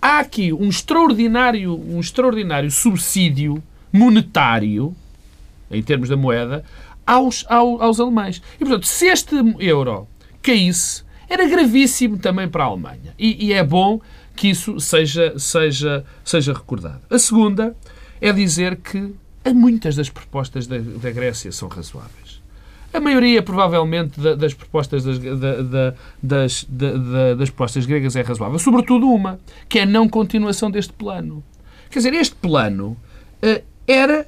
há aqui um extraordinário, um extraordinário subsídio monetário, em termos da moeda, aos, aos, aos alemães. E, portanto, se este euro caísse, era gravíssimo também para a Alemanha. E, e, é bom que isso seja, seja, seja recordado. A segunda é dizer que muitas das propostas da, da Grécia são razoáveis. A maioria, provavelmente, das propostas das, das, das, propostas gregas é razoável. Sobretudo uma, que é a não continuação deste plano. Quer dizer, este plano uh, era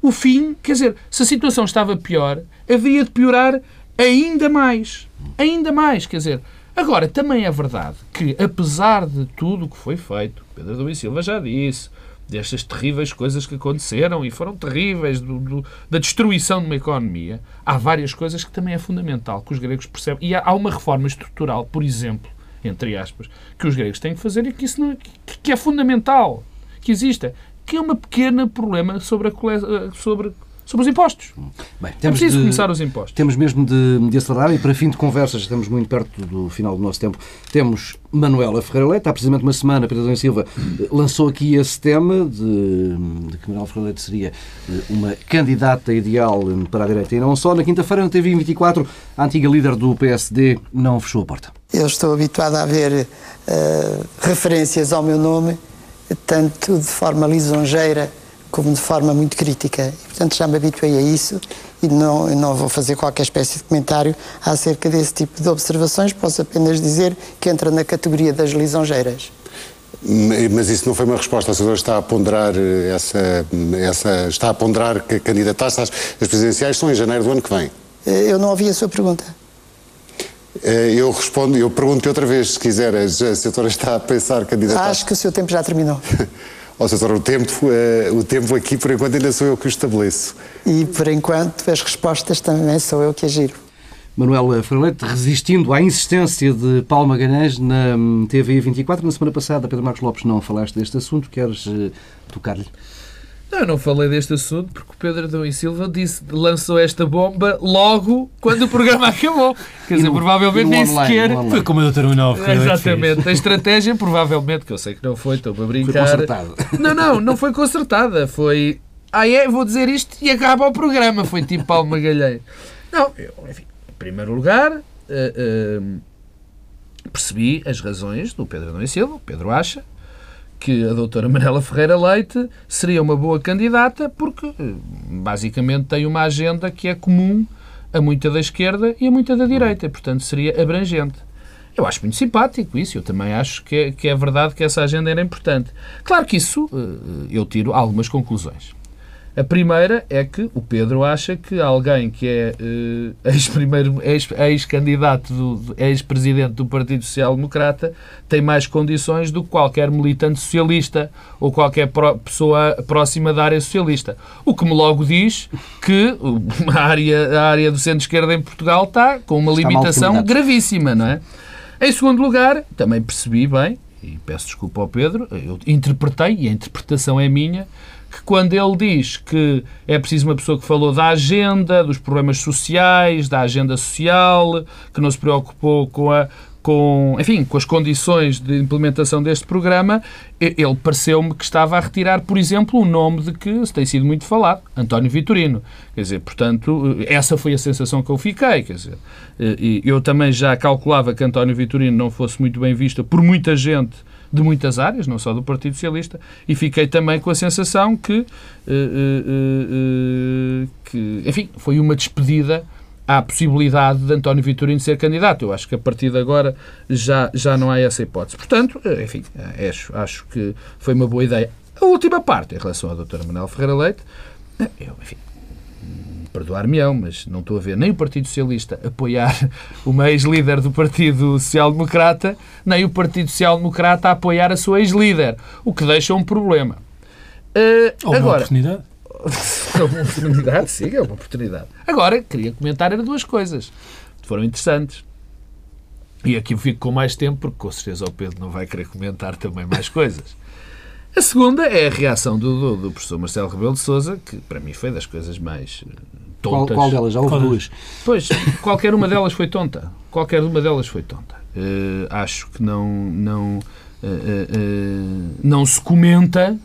o fim. Quer dizer, se a situação estava pior, havia de piorar ainda mais. Ainda mais. Quer dizer, agora, também é verdade que, apesar de tudo o que foi feito, Pedro Domingos Silva já disse, destas terríveis coisas que aconteceram e foram terríveis, do, do, da destruição de uma economia, há várias coisas que também é fundamental que os gregos percebem. E há, há uma reforma estrutural, por exemplo, entre aspas, que os gregos têm que fazer e que, isso não, que, que é fundamental que exista, que é um pequeno problema sobre, a, sobre sobre os impostos. Bem, é temos é preciso de, começar os impostos. Temos mesmo de, de acelerar e para fim de conversas, estamos muito perto do final do nosso tempo, temos Manuela Ferreira Leite. Há precisamente uma semana, Pedro Adão Silva lançou aqui esse tema de, de que Manuela Ferreira Leite seria eh, uma candidata ideal eh, para a direita e não só. Na quinta-feira, na TV 24, a antiga líder do PSD não fechou a porta. Eu estou habituado a ver uh, referências ao meu nome, tanto de forma lisonjeira como de forma muito crítica. E, portanto, já me habituei a isso e não, não vou fazer qualquer espécie de comentário acerca desse tipo de observações. Posso apenas dizer que entra na categoria das lisonjeiras. Mas isso não foi uma resposta. A senhora está a ponderar eh, essa, essa está a ponderar que candidatar-se às presidenciais são em janeiro do ano que vem. Eh, eu não ouvi a sua pergunta. Eh, eu respondo, eu pergunto outra vez, se quiser, a senhora está a pensar candidatar. Acho que o seu tempo já terminou. [LAUGHS] Ou seja, o tempo, uh, o tempo aqui, por enquanto, ainda sou eu que o estabeleço. E, por enquanto, as respostas também sou eu que agiro. Manuela Fralete, resistindo à insistência de Paulo Magalhães na hum, TV 24, na semana passada, Pedro Marcos Lopes, não falaste deste assunto, queres uh, tocar-lhe? Não, eu não falei deste assunto porque o Pedro Adão e Silva disse, lançou esta bomba logo quando o programa [LAUGHS] acabou. Quer dizer, no- provavelmente nem online, sequer. Foi como Leite fez. Exatamente. A estratégia, provavelmente, que eu sei que não foi, estou-me a brincar. concertada. Não, não, não foi concertada. Foi. Ah, é, vou dizer isto e acaba o programa. Foi tipo Paulo Magalhães. Não, eu, enfim, em primeiro lugar, eh, eh, percebi as razões do Pedro Adão e Silva. O Pedro acha que a doutora Manela Ferreira Leite seria uma boa candidata porque, basicamente, tem uma agenda que é comum a muita da esquerda e a muita da direita. Portanto, seria abrangente. Eu acho muito simpático isso. Eu também acho que é, que é verdade que essa agenda era importante. Claro que isso eh, eu tiro algumas conclusões. A primeira é que o Pedro acha que alguém que é eh, ex-primeiro- ex- ex-candidato, do- ex-presidente do Partido Social Democrata, tem mais condições do que qualquer militante socialista ou qualquer pró- pessoa próxima da área socialista. O que me logo diz que [LAUGHS] a área, a área do centro-esquerda em Portugal está com uma Está limitação gravíssima, não é? Em segundo lugar, também percebi bem, e peço desculpa ao Pedro, eu interpretei, e a interpretação é minha, que quando ele diz que é preciso uma pessoa que falou da agenda, dos problemas sociais, da agenda social, que não se preocupou com a com, enfim, com as condições de implementação deste programa, ele pareceu-me que estava a retirar, por exemplo, o nome de que se tem sido muito falado, António Vitorino. Quer dizer, portanto, essa foi a sensação que eu fiquei. Quer dizer, eu também já calculava que António Vitorino não fosse muito bem visto por muita gente de muitas áreas, não só do Partido Socialista, e fiquei também com a sensação que, eh, eh, que enfim, foi uma despedida à possibilidade de António Vitorino ser candidato. Eu acho que a partir de agora já, já não há essa hipótese. Portanto, enfim, acho, acho que foi uma boa ideia. A última parte, em relação à doutora Manuel Ferreira Leite, eu, enfim, perdoar-me-ão, mas não estou a ver nem o Partido Socialista apoiar [LAUGHS] uma ex-líder do Partido Social Democrata, nem o Partido Social Democrata a apoiar a sua ex-líder, o que deixa um problema. Eh, Ou uma agora, oportunidade. [LAUGHS] uma oportunidade, sim, é uma oportunidade. Agora, queria comentar era duas coisas que foram interessantes. E aqui fico com mais tempo, porque com certeza o Pedro não vai querer comentar também mais coisas. A segunda é a reação do, do, do professor Marcelo Rebelo de Sousa, que para mim foi das coisas mais eh, Qual, tontas. qual delas? Já houve duas. Pois, qualquer uma delas foi tonta. Qualquer uma delas foi tonta. Eh, acho que não, não, eh, eh, não se comenta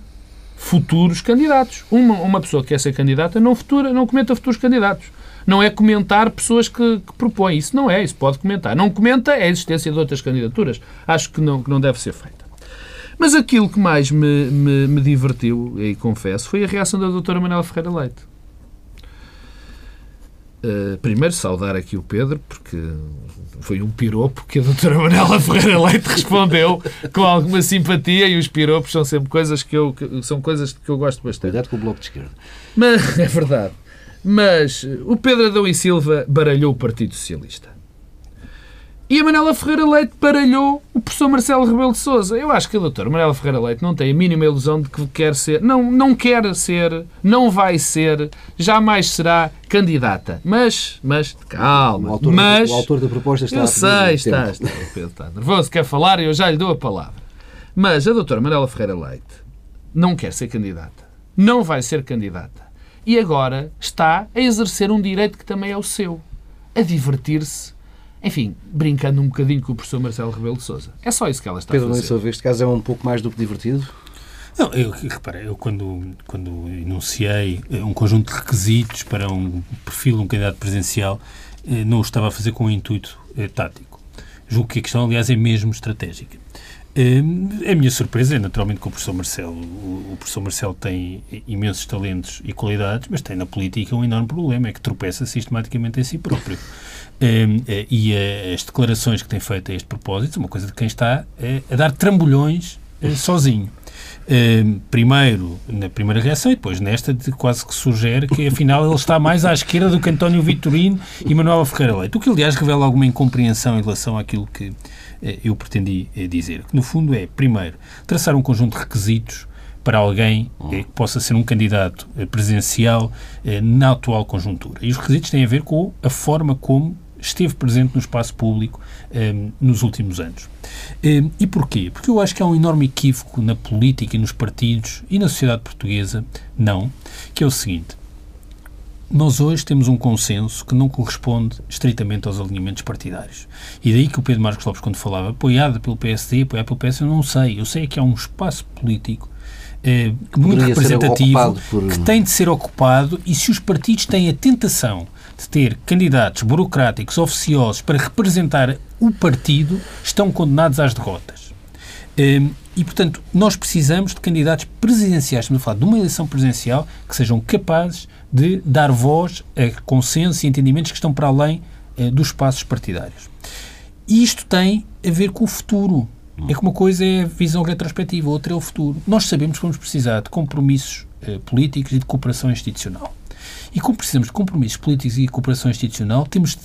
futuros candidatos. Uma, uma pessoa que quer ser candidata não, futura, não comenta futuros candidatos. Não é comentar pessoas que, que propõem. Isso não é, isso pode comentar. Não comenta é a existência de outras candidaturas. Acho que não, que não deve ser feita. Mas aquilo que mais me, me, me divertiu, e confesso, foi a reação da doutora Manuela Ferreira Leite. Uh, primeiro, saudar aqui o Pedro, porque foi um piropo que a doutora Manuela Ferreira Leite respondeu com alguma simpatia e os piropos são sempre coisas que eu, que- são coisas que eu gosto bastante. Cuidado com o Bloco de Esquerda. Mas, [LAUGHS] é verdade. Mas uh, o Pedro Adão e Silva baralhou o Partido Socialista. E a Manela Ferreira Leite baralhou o professor Marcelo Rebelo de Sousa. Eu acho que a doutora Manela Ferreira Leite não tem a mínima ilusão de que quer ser, não, não quer ser, não vai ser, jamais será candidata. Mas, mas, O calma, autor, mas... o autor da proposta está Eu sei, está, está. O Pedro está nervoso, quer falar e eu já lhe dou a palavra. Mas a doutora Manela Ferreira Leite não quer ser candidata. Não vai ser candidata. E agora está a exercer um direito que também é o seu. A divertir-se, enfim, brincando um bocadinho com o professor Marcelo Rebelo de Sousa. É só isso que ela está Pedro, a fazer. sua vez, este caso é um pouco mais do que divertido. Não, eu, repara, eu quando, quando enunciei eh, um conjunto de requisitos para um perfil de um candidato presidencial, eh, não o estava a fazer com um intuito eh, tático. Julgo que a questão, aliás, é mesmo estratégica. A minha surpresa é, naturalmente, com o professor Marcelo. O professor Marcelo tem imensos talentos e qualidades, mas tem na política um enorme problema, é que tropeça sistematicamente em si próprio. Eh, eh, E eh, as declarações que tem feito a este propósito uma coisa de quem está eh, a dar trambolhões sozinho. Eh, primeiro na primeira reação e depois nesta de quase que sugere que afinal ele está mais à esquerda do que António Vitorino e Manuela Ferreira Leite, o que aliás revela alguma incompreensão em relação àquilo que eu pretendi dizer. Que no fundo é, primeiro, traçar um conjunto de requisitos para alguém que possa ser um candidato presidencial eh, na atual conjuntura. E os requisitos têm a ver com a forma como esteve presente no espaço público um, nos últimos anos. Um, e porquê? Porque eu acho que há um enorme equívoco na política e nos partidos e na sociedade portuguesa, não, que é o seguinte. Nós hoje temos um consenso que não corresponde estritamente aos alinhamentos partidários. E daí que o Pedro Marcos Lopes, quando falava apoiado pelo PSD, apoiado pelo PS, eu não sei. Eu sei que há um espaço político eh, muito representativo por... que tem de ser ocupado e se os partidos têm a tentação de ter candidatos burocráticos, oficiosos para representar o partido, estão condenados às derrotas. Eh, e, portanto, nós precisamos de candidatos presidenciais, estamos a falar de uma eleição presidencial, que sejam capazes de dar voz a consenso e entendimentos que estão para além eh, dos espaços partidários. E isto tem a ver com o futuro. É que uma coisa é a visão retrospectiva, outra é o futuro. Nós sabemos que vamos precisar de compromissos eh, políticos e de cooperação institucional. E como precisamos de compromissos políticos e cooperação institucional, temos de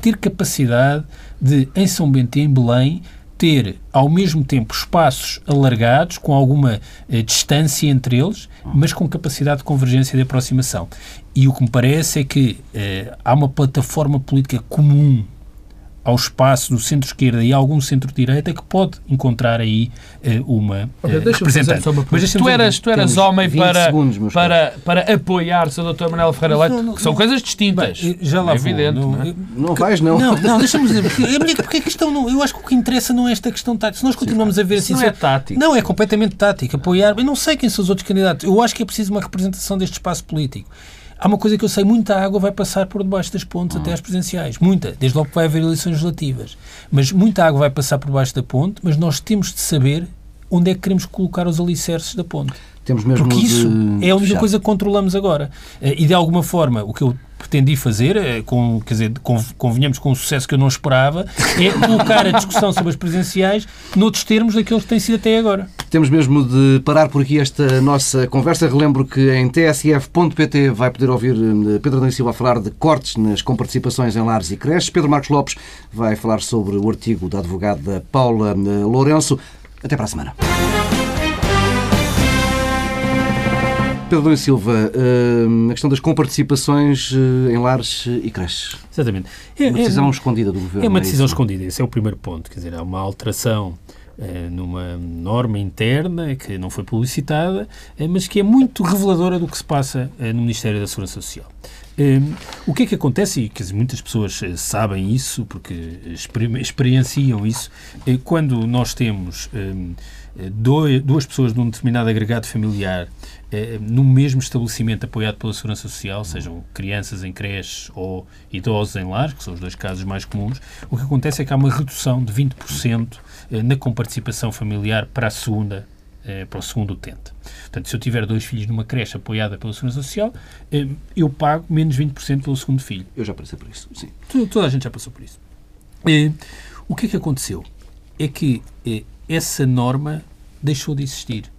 ter capacidade de, em São Bento e em Belém, ter ao mesmo tempo espaços alargados, com alguma eh, distância entre eles, mas com capacidade de convergência e de aproximação. E o que me parece é que eh, há uma plataforma política comum ao espaço do centro-esquerda e algum centro-direita que pode encontrar aí uh, uma okay, uh, representante. Uma Mas tu eras, tu eras homem para, segundos, para, para apoiar-se ao Dr. Manuel Ferreira Leite, que são coisas distintas. Bem, já lá é evidente. Não, não, é? não vais, não. Não, não deixa-me dizer, porque, [LAUGHS] porque a questão não, eu acho que o que interessa não é esta questão tática. Se nós continuamos Sim, a ver assim... Não é tático. Não, é completamente tático. Apoiar... Eu não sei quem são os outros candidatos. Eu acho que é preciso uma representação deste espaço político. Há uma coisa que eu sei, muita água vai passar por debaixo das pontes até às presenciais. Muita. Desde logo que vai haver eleições legislativas. Mas muita água vai passar por debaixo da ponte, mas nós temos de saber onde é que queremos colocar os alicerces da ponte. Temos mesmo Porque isso é a única coisa que controlamos agora. Eh, e de alguma forma, o que eu pretendi fazer, eh, com, quer dizer, convenhamos com um sucesso que eu não esperava, é colocar a discussão sobre as presenciais noutros termos daqueles que têm sido até agora. Temos mesmo de parar por aqui esta nossa conversa. Relembro que em tsf.pt vai poder ouvir eh, Pedro Adão Silva falar de cortes nas comparticipações em lares e creches. Pedro Marcos Lopes vai falar sobre o artigo da advogada Paula Lourenço. Até para a semana. Pedro Silva, hum, a questão das comparticipações eh, em lares e creches. Exatamente. É, uma decisão é, escondida do Governo. É uma é decisão é escondida, esse é o primeiro ponto. Quer dizer, há uma alteração eh, numa norma interna que não foi publicitada, eh, mas que é muito reveladora do que se passa no Ministério da Segurança Social. O que é que acontece, e quer dizer, muitas pessoas sabem isso, porque experienciam isso, quando nós temos duas pessoas de um determinado agregado familiar eh, no mesmo estabelecimento apoiado pela Segurança Social, sejam crianças em creches ou idosos em lar, que são os dois casos mais comuns, o que acontece é que há uma redução de 20% eh, na comparticipação familiar para a segunda eh, para o segundo utente. Portanto, se eu tiver dois filhos numa creche apoiada pela Segurança Social, eu pago menos 20% pelo segundo filho. Eu já passei por isso, sim. Toda a gente já passou por isso. O que é que aconteceu? É que essa norma deixou de existir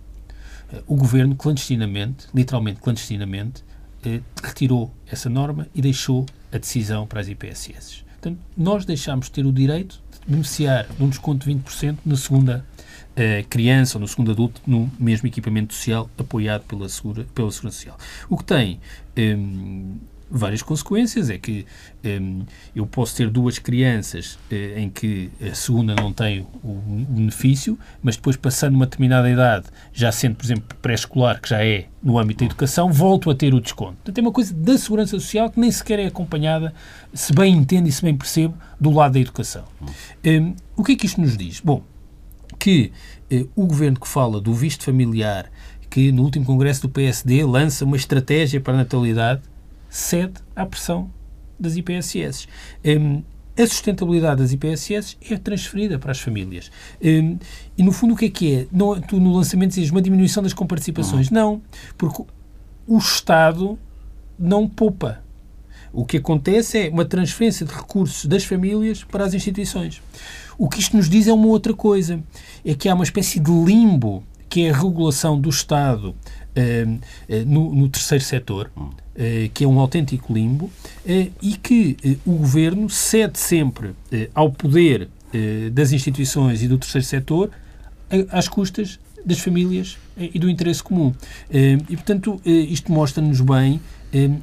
o governo clandestinamente, literalmente clandestinamente, eh, retirou essa norma e deixou a decisão para as IPSS. Portanto, nós deixámos de ter o direito de beneficiar de um desconto de 20% na segunda eh, criança ou no segundo adulto no mesmo equipamento social apoiado pela, segura, pela Segurança Social. O que tem eh, várias consequências. É que um, eu posso ter duas crianças uh, em que a segunda não tem o benefício, mas depois, passando uma determinada idade, já sendo, por exemplo, pré-escolar, que já é no âmbito da educação, volto a ter o desconto. Portanto, é uma coisa da segurança social que nem sequer é acompanhada, se bem entendo e se bem percebo, do lado da educação. Um, o que é que isto nos diz? Bom, que uh, o governo que fala do visto familiar que no último congresso do PSD lança uma estratégia para a natalidade cede à pressão das IPSS. Um, a sustentabilidade das IPSS é transferida para as famílias. Um, e, no fundo, o que é que é? Não, tu, no lançamento, dizes uma diminuição das comparticipações. Uhum. Não, porque o Estado não poupa. O que acontece é uma transferência de recursos das famílias para as instituições. O que isto nos diz é uma outra coisa. É que há uma espécie de limbo que é a regulação do Estado uh, uh, no, no, terceiro setor. Uhum eh, que é um autêntico limbo, eh, e que eh, o governo cede sempre ao poder das instituições e do terceiro setor às custas das famílias e do interesse comum. E, portanto, isto mostra-nos bem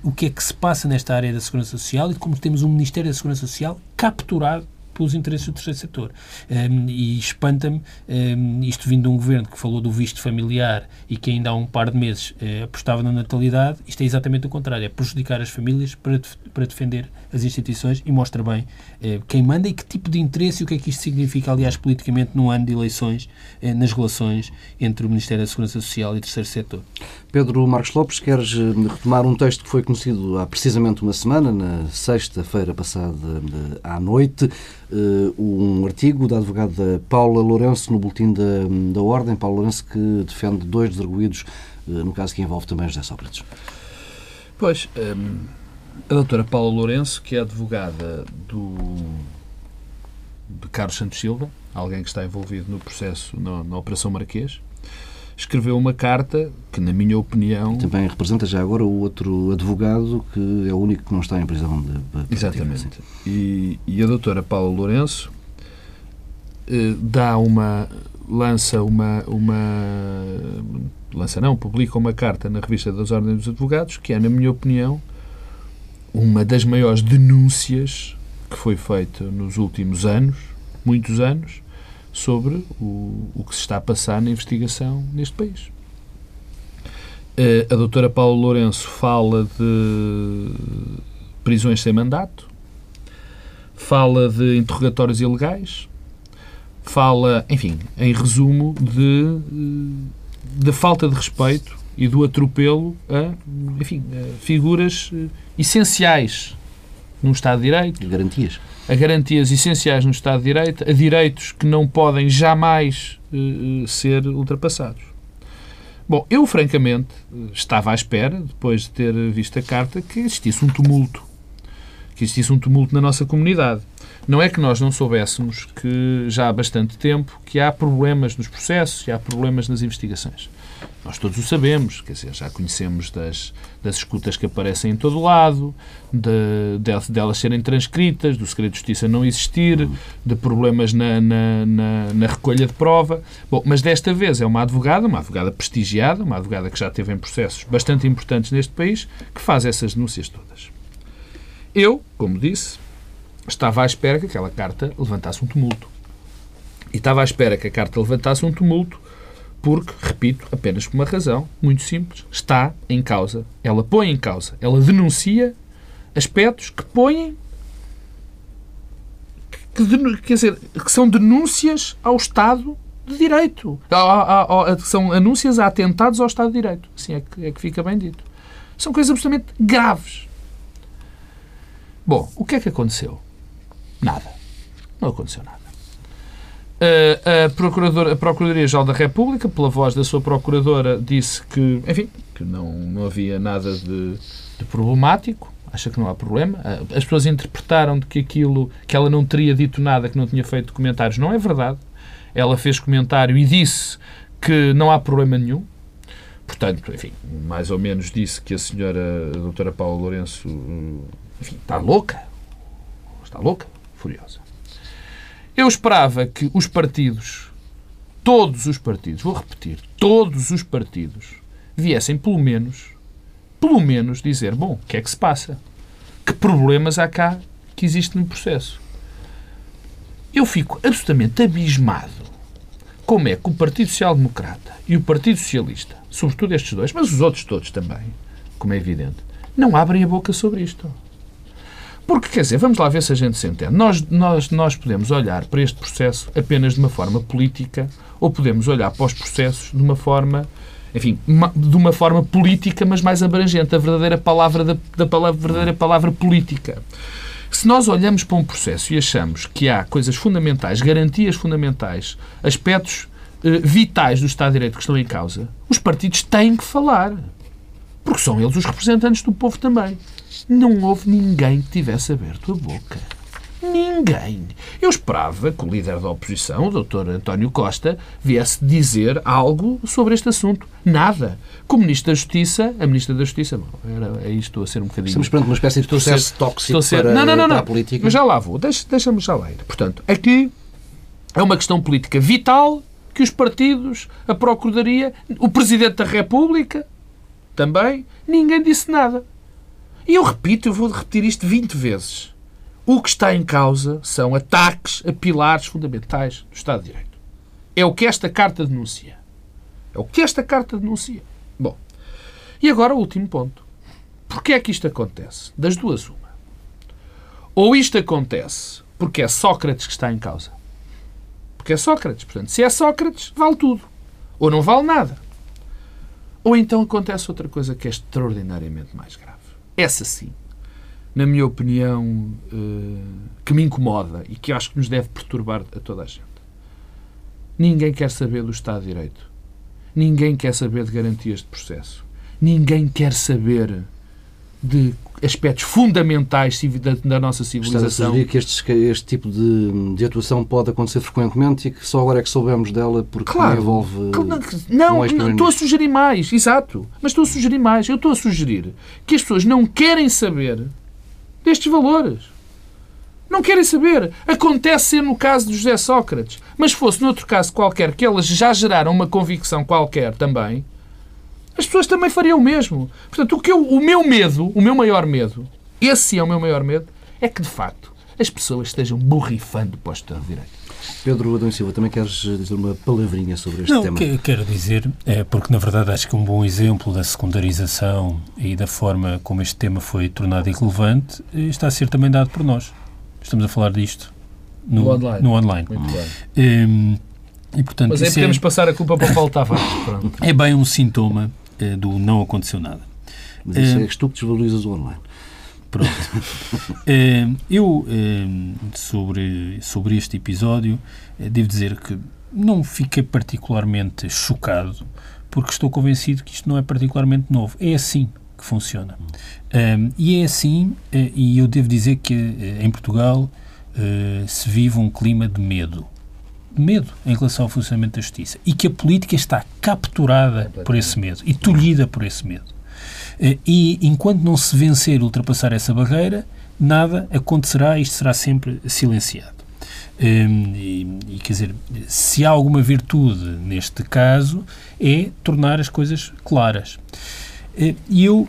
o que é que se passa nesta área da Segurança Social e como temos um Ministério da Segurança Social capturado pelos interesses do terceiro setor. Um, e espanta-me um, isto vindo de um governo que falou do visto familiar e que ainda há um par de meses uh, apostava na natalidade, isto é exatamente o contrário, é prejudicar as famílias para, para defender as instituições e mostra bem uh, quem manda e que tipo de interesse e o que é que isto significa, aliás, politicamente num ano de eleições uh, nas relações entre o Ministério da Segurança Social e o terceiro setor. Pedro Marcos Lopes, queres retomar um texto que foi conhecido há precisamente uma semana, na sexta-feira passada à noite, uh, um artigo da advogada Paula Lourenço no Boletim da, da Ordem, Paula Lourenço que defende dois desarguidos, uh, no caso que envolve também José Sócrates. Pois, um, ehm, a doutora Paula Lourenço, que é advogada do, de Carlos Santos Silva, alguém que está envolvido no processo, na, na Operação Marquês, escreveu uma carta que, na minha opinião. E também representa já agora o outro advogado que é o único que não está em prisão. De, Exatamente. E, e, a doutora Paula Lourenço eh, dá uma. lança uma. uma lança não, publica uma carta na revista das Ordens dos Advogados que é, na minha opinião, uma das maiores denúncias que foi feita nos últimos anos, muitos anos, sobre o, o que se está a passar na investigação neste país. Eh, a doutora Paula Lourenço fala de prisões sem mandato, fala de interrogatórios ilegais, fala, enfim, em resumo, de, de falta de respeito e do atropelo a, enfim, a figuras eh, essenciais num Estado de Direito. Garantias a garantias essenciais no Estado de Direito, a direitos que não podem jamais uh, ser ultrapassados. Bom, eu francamente estava à espera, depois de ter visto a carta, que existisse um tumulto. Que existisse um tumulto na nossa comunidade. Não é que nós não soubéssemos que já há bastante tempo que há problemas nos processos e há problemas nas investigações. Nós todos o sabemos, quer dizer, já conhecemos das, das escutas que aparecem em todo lado, de, de, de elas serem transcritas, do segredo de justiça não existir, de problemas na, na, na, na, recolha de prova. Bom, mas desta vez é uma advogada, uma advogada prestigiada, uma advogada que já teve em processos bastante importantes neste país, que faz essas denúncias todas. Eu, como disse, estava à espera que aquela carta levantasse um tumulto. E estava à espera que a carta levantasse um tumulto porque, repito, apenas por uma razão muito simples, está em causa. Ela põe em causa, ela denuncia aspectos que põem que, quer dizer, que são denúncias ao Estado de Direito. são anúncias a atentados ao Estado de Direito. Assim é que, é que fica bem dito. São coisas absolutamente graves. Bom, o que é que aconteceu? Nada. Não aconteceu nada. A, Procuradora, a Procuradoria-Geral da República, pela voz da sua Procuradora, disse que, enfim, que não, não havia nada de, de problemático, acha que não há problema. As pessoas interpretaram de que aquilo, que ela não teria dito nada, que não tinha feito comentários. Não é verdade. Ela fez comentário e disse que não há problema nenhum. Portanto, enfim, mais ou menos disse que a senhora, a doutora Paula Lourenço, enfim, está louca. Está louca, furiosa. Eu esperava que os partidos, todos os partidos, vou repetir, todos os partidos, viessem pelo menos, pelo menos dizer, bom, o que é que se passa? Que problemas há cá que existem no processo? Eu fico absolutamente abismado como é que o Partido Social Democrata e o Partido Socialista, sobretudo estes dois, mas os outros todos também, como é evidente, não abrem a boca sobre isto. Porque, quer dizer, vamos lá ver se a gente se entende. Nós, nós, nós podemos olhar para este processo apenas de uma forma política ou podemos olhar para os processos de uma forma, enfim, de uma forma política, mas mais abrangente, a verdadeira palavra da, da palavra, verdadeira palavra política. Se nós olhamos para um processo e achamos que há coisas fundamentais, garantias fundamentais, aspectos eh, vitais do Estado de Direito que estão em causa, os partidos têm que falar. Porque são eles os representantes do povo também não houve ninguém que tivesse aberto a boca. Ninguém. Eu esperava que o líder da oposição, o Dr. António Costa, viesse dizer algo sobre este assunto. Nada. Como Ministro da Justiça, a Ministra da Justiça, bom, era, aí estou a ser um bocadinho... Estamos perante uma espécie de processo ser, tóxico ser, para, não, não, não, não. a política. Mas já lá vou. Deixa-me já lá ir. Portanto, aqui é uma questão política vital que os partidos, a Procuradoria, o Presidente da República, também, ninguém disse nada. E eu repito, eu vou repetir isto 20 vezes. O que está em causa são ataques a pilares fundamentais do Estado de Direito. É o que esta carta denuncia. É o que esta carta denuncia. Bom, e agora o último ponto. Porquê é que isto acontece? Das duas, uma. Ou isto acontece porque é Sócrates que está em causa. Porque é Sócrates. Portanto, se é Sócrates, vale tudo. Ou não vale nada. Ou então acontece outra coisa que é extraordinariamente mais grave. Essa sim, na minha opinião, eh, que me incomoda e que acho que nos deve perturbar a toda a gente. Ninguém quer saber do Estado de Direito. Ninguém quer saber de garantias de processo. Ninguém quer saber de aspectos fundamentais da, nossa civilização. Estás a sugerir que este, este tipo de, de, atuação pode acontecer frequentemente e que só agora é que soubemos dela porque claro, envolve. Não, não estou a sugerir mais, exato. Mas estou a sugerir mais. Eu estou a sugerir que as pessoas não querem saber destes valores. Não querem saber. Acontece ser no caso de José Sócrates. Mas fosse noutro caso qualquer que elas já geraram uma convicção qualquer também, as pessoas também fariam o mesmo. Portanto, o, que eu, o meu medo, o meu maior medo, esse é o meu maior medo, é que, de facto, as pessoas estejam borrifando para o Estado de Direito. Pedro Adão Silva, também queres dizer uma palavrinha sobre este Não, tema? Não, quero dizer, é, porque na verdade acho que um bom exemplo da secundarização e da forma como este tema foi tornado irrelevante eh, está a ser também dado por nós. Estamos a falar disto no, no online. No online. Muito bem. Um, e, portanto, Mas aí podemos é, passar a culpa para o Paulo Tavares. Pronto. É bem um sintoma do não aconteceu nada. Mas isso uh, é que tu que desvalorizas o online. Pronto. uh, [LAUGHS] eu, sobre, sobre este episódio, devo dizer que não fiquei particularmente chocado, porque estou convencido que isto não é particularmente novo. É assim que funciona. Um, e é assim, e eu devo dizer que em Portugal uh, se vive um clima de medo. De medo em relação ao funcionamento da justiça. E que a política está capturada por esse medo e tolhida por esse medo. e enquanto não se vencer ultrapassar essa barreira, nada acontecerá e isto será sempre silenciado. Um, e, e, quer dizer, se há alguma virtude neste caso, é tornar as coisas claras. E eu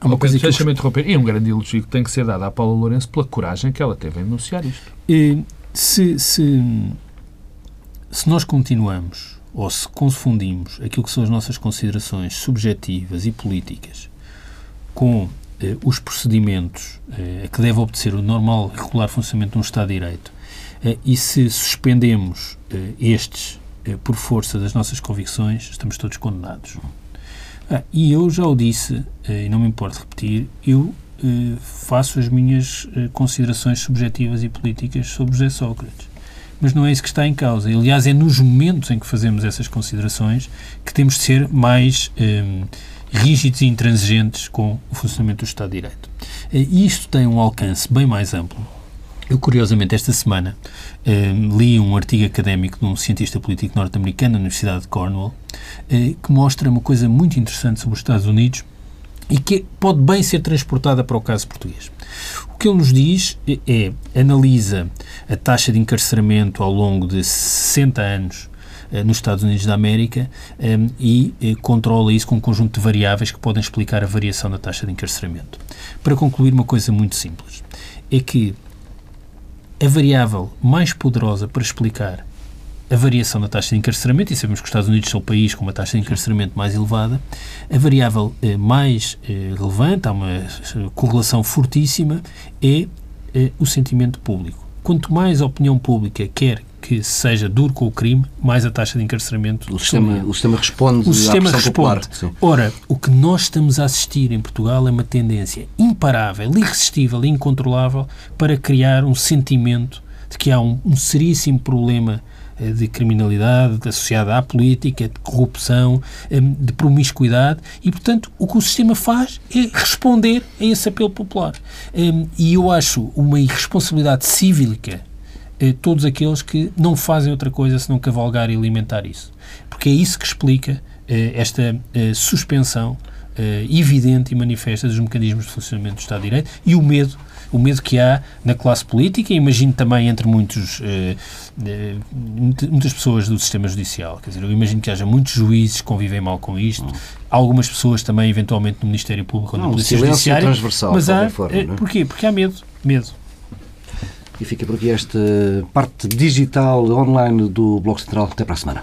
Há uma coisa que deixa-me interromper. E um grande elogio que tem que ser dado à Paula Lourenço pela coragem que ela teve em denunciar isto. E, se, se, se nós continuamos ou se confundimos aquilo que são as nossas considerações subjetivas e políticas com eh, os procedimentos eh, a que deve obedecer o normal e regular funcionamento de um Estado de Direito eh, e se suspendemos eh, estes eh, por força das nossas convicções, estamos todos condenados. Ah, e eu já o disse, eh, e não me importo repetir, eu faço as minhas considerações subjetivas e políticas sobre José Sócrates. Mas não é isso que está em causa. Aliás, é nos momentos em que fazemos essas considerações que temos de ser mais rígidos e intransigentes com o funcionamento do Estado de Direito. E isto tem um alcance bem mais amplo eu, curiosamente, esta semana eh, li um artigo académico de um cientista político norte-americano da Universidade de Cornwall eh, que mostra uma coisa muito interessante sobre os Estados Unidos e que pode bem ser transportada para o caso português. O que ele nos diz é, é analisa a taxa de encarceramento ao longo de 60 anos eh, nos Estados Unidos da América eh, e eh, controla isso com um conjunto de variáveis que podem explicar a variação da taxa de encarceramento. Para concluir, uma coisa muito simples é que a variável mais poderosa para explicar a variação da taxa de encarceramento, e sabemos que os Estados Unidos são o país com uma taxa de encarceramento mais elevada, a variável eh, mais eh, relevante, há uma eh, correlação fortíssima, é eh, o sentimento público. Quanto mais a opinião pública quer que seja duro com o crime, mais a taxa de encarceramento. O sistema, o sistema responde o sistema responde. Ora, o que nós estamos a assistir em Portugal é uma tendência imparável, irresistível e incontrolável para criar um sentimento de que há um, um seríssimo problema de criminalidade associada à política, de corrupção, eh, de promiscuidade e, portanto, o que o sistema faz é responder a esse apelo popular. Eh, e eu acho uma irresponsabilidade cívica eh, todos aqueles que não fazem outra coisa senão cavalgar e alimentar isso. Porque é isso que explica eh, esta eh, suspensão evidente e manifesta dos mecanismos de funcionamento do Estado de Direito e o medo o medo que há na classe política e imagino também entre muitos, eh, eh, muitas pessoas do sistema judicial. Quer dizer, eu imagino que haja muitos juízes que convivem mal com isto, algumas pessoas também, eventualmente, no Ministério Público ou na Polícia Judiciária. transversal, mas há, forma, é? porquê? Porque há medo. Medo. E fica por aqui esta parte digital online do Bloco Central. Até para a semana.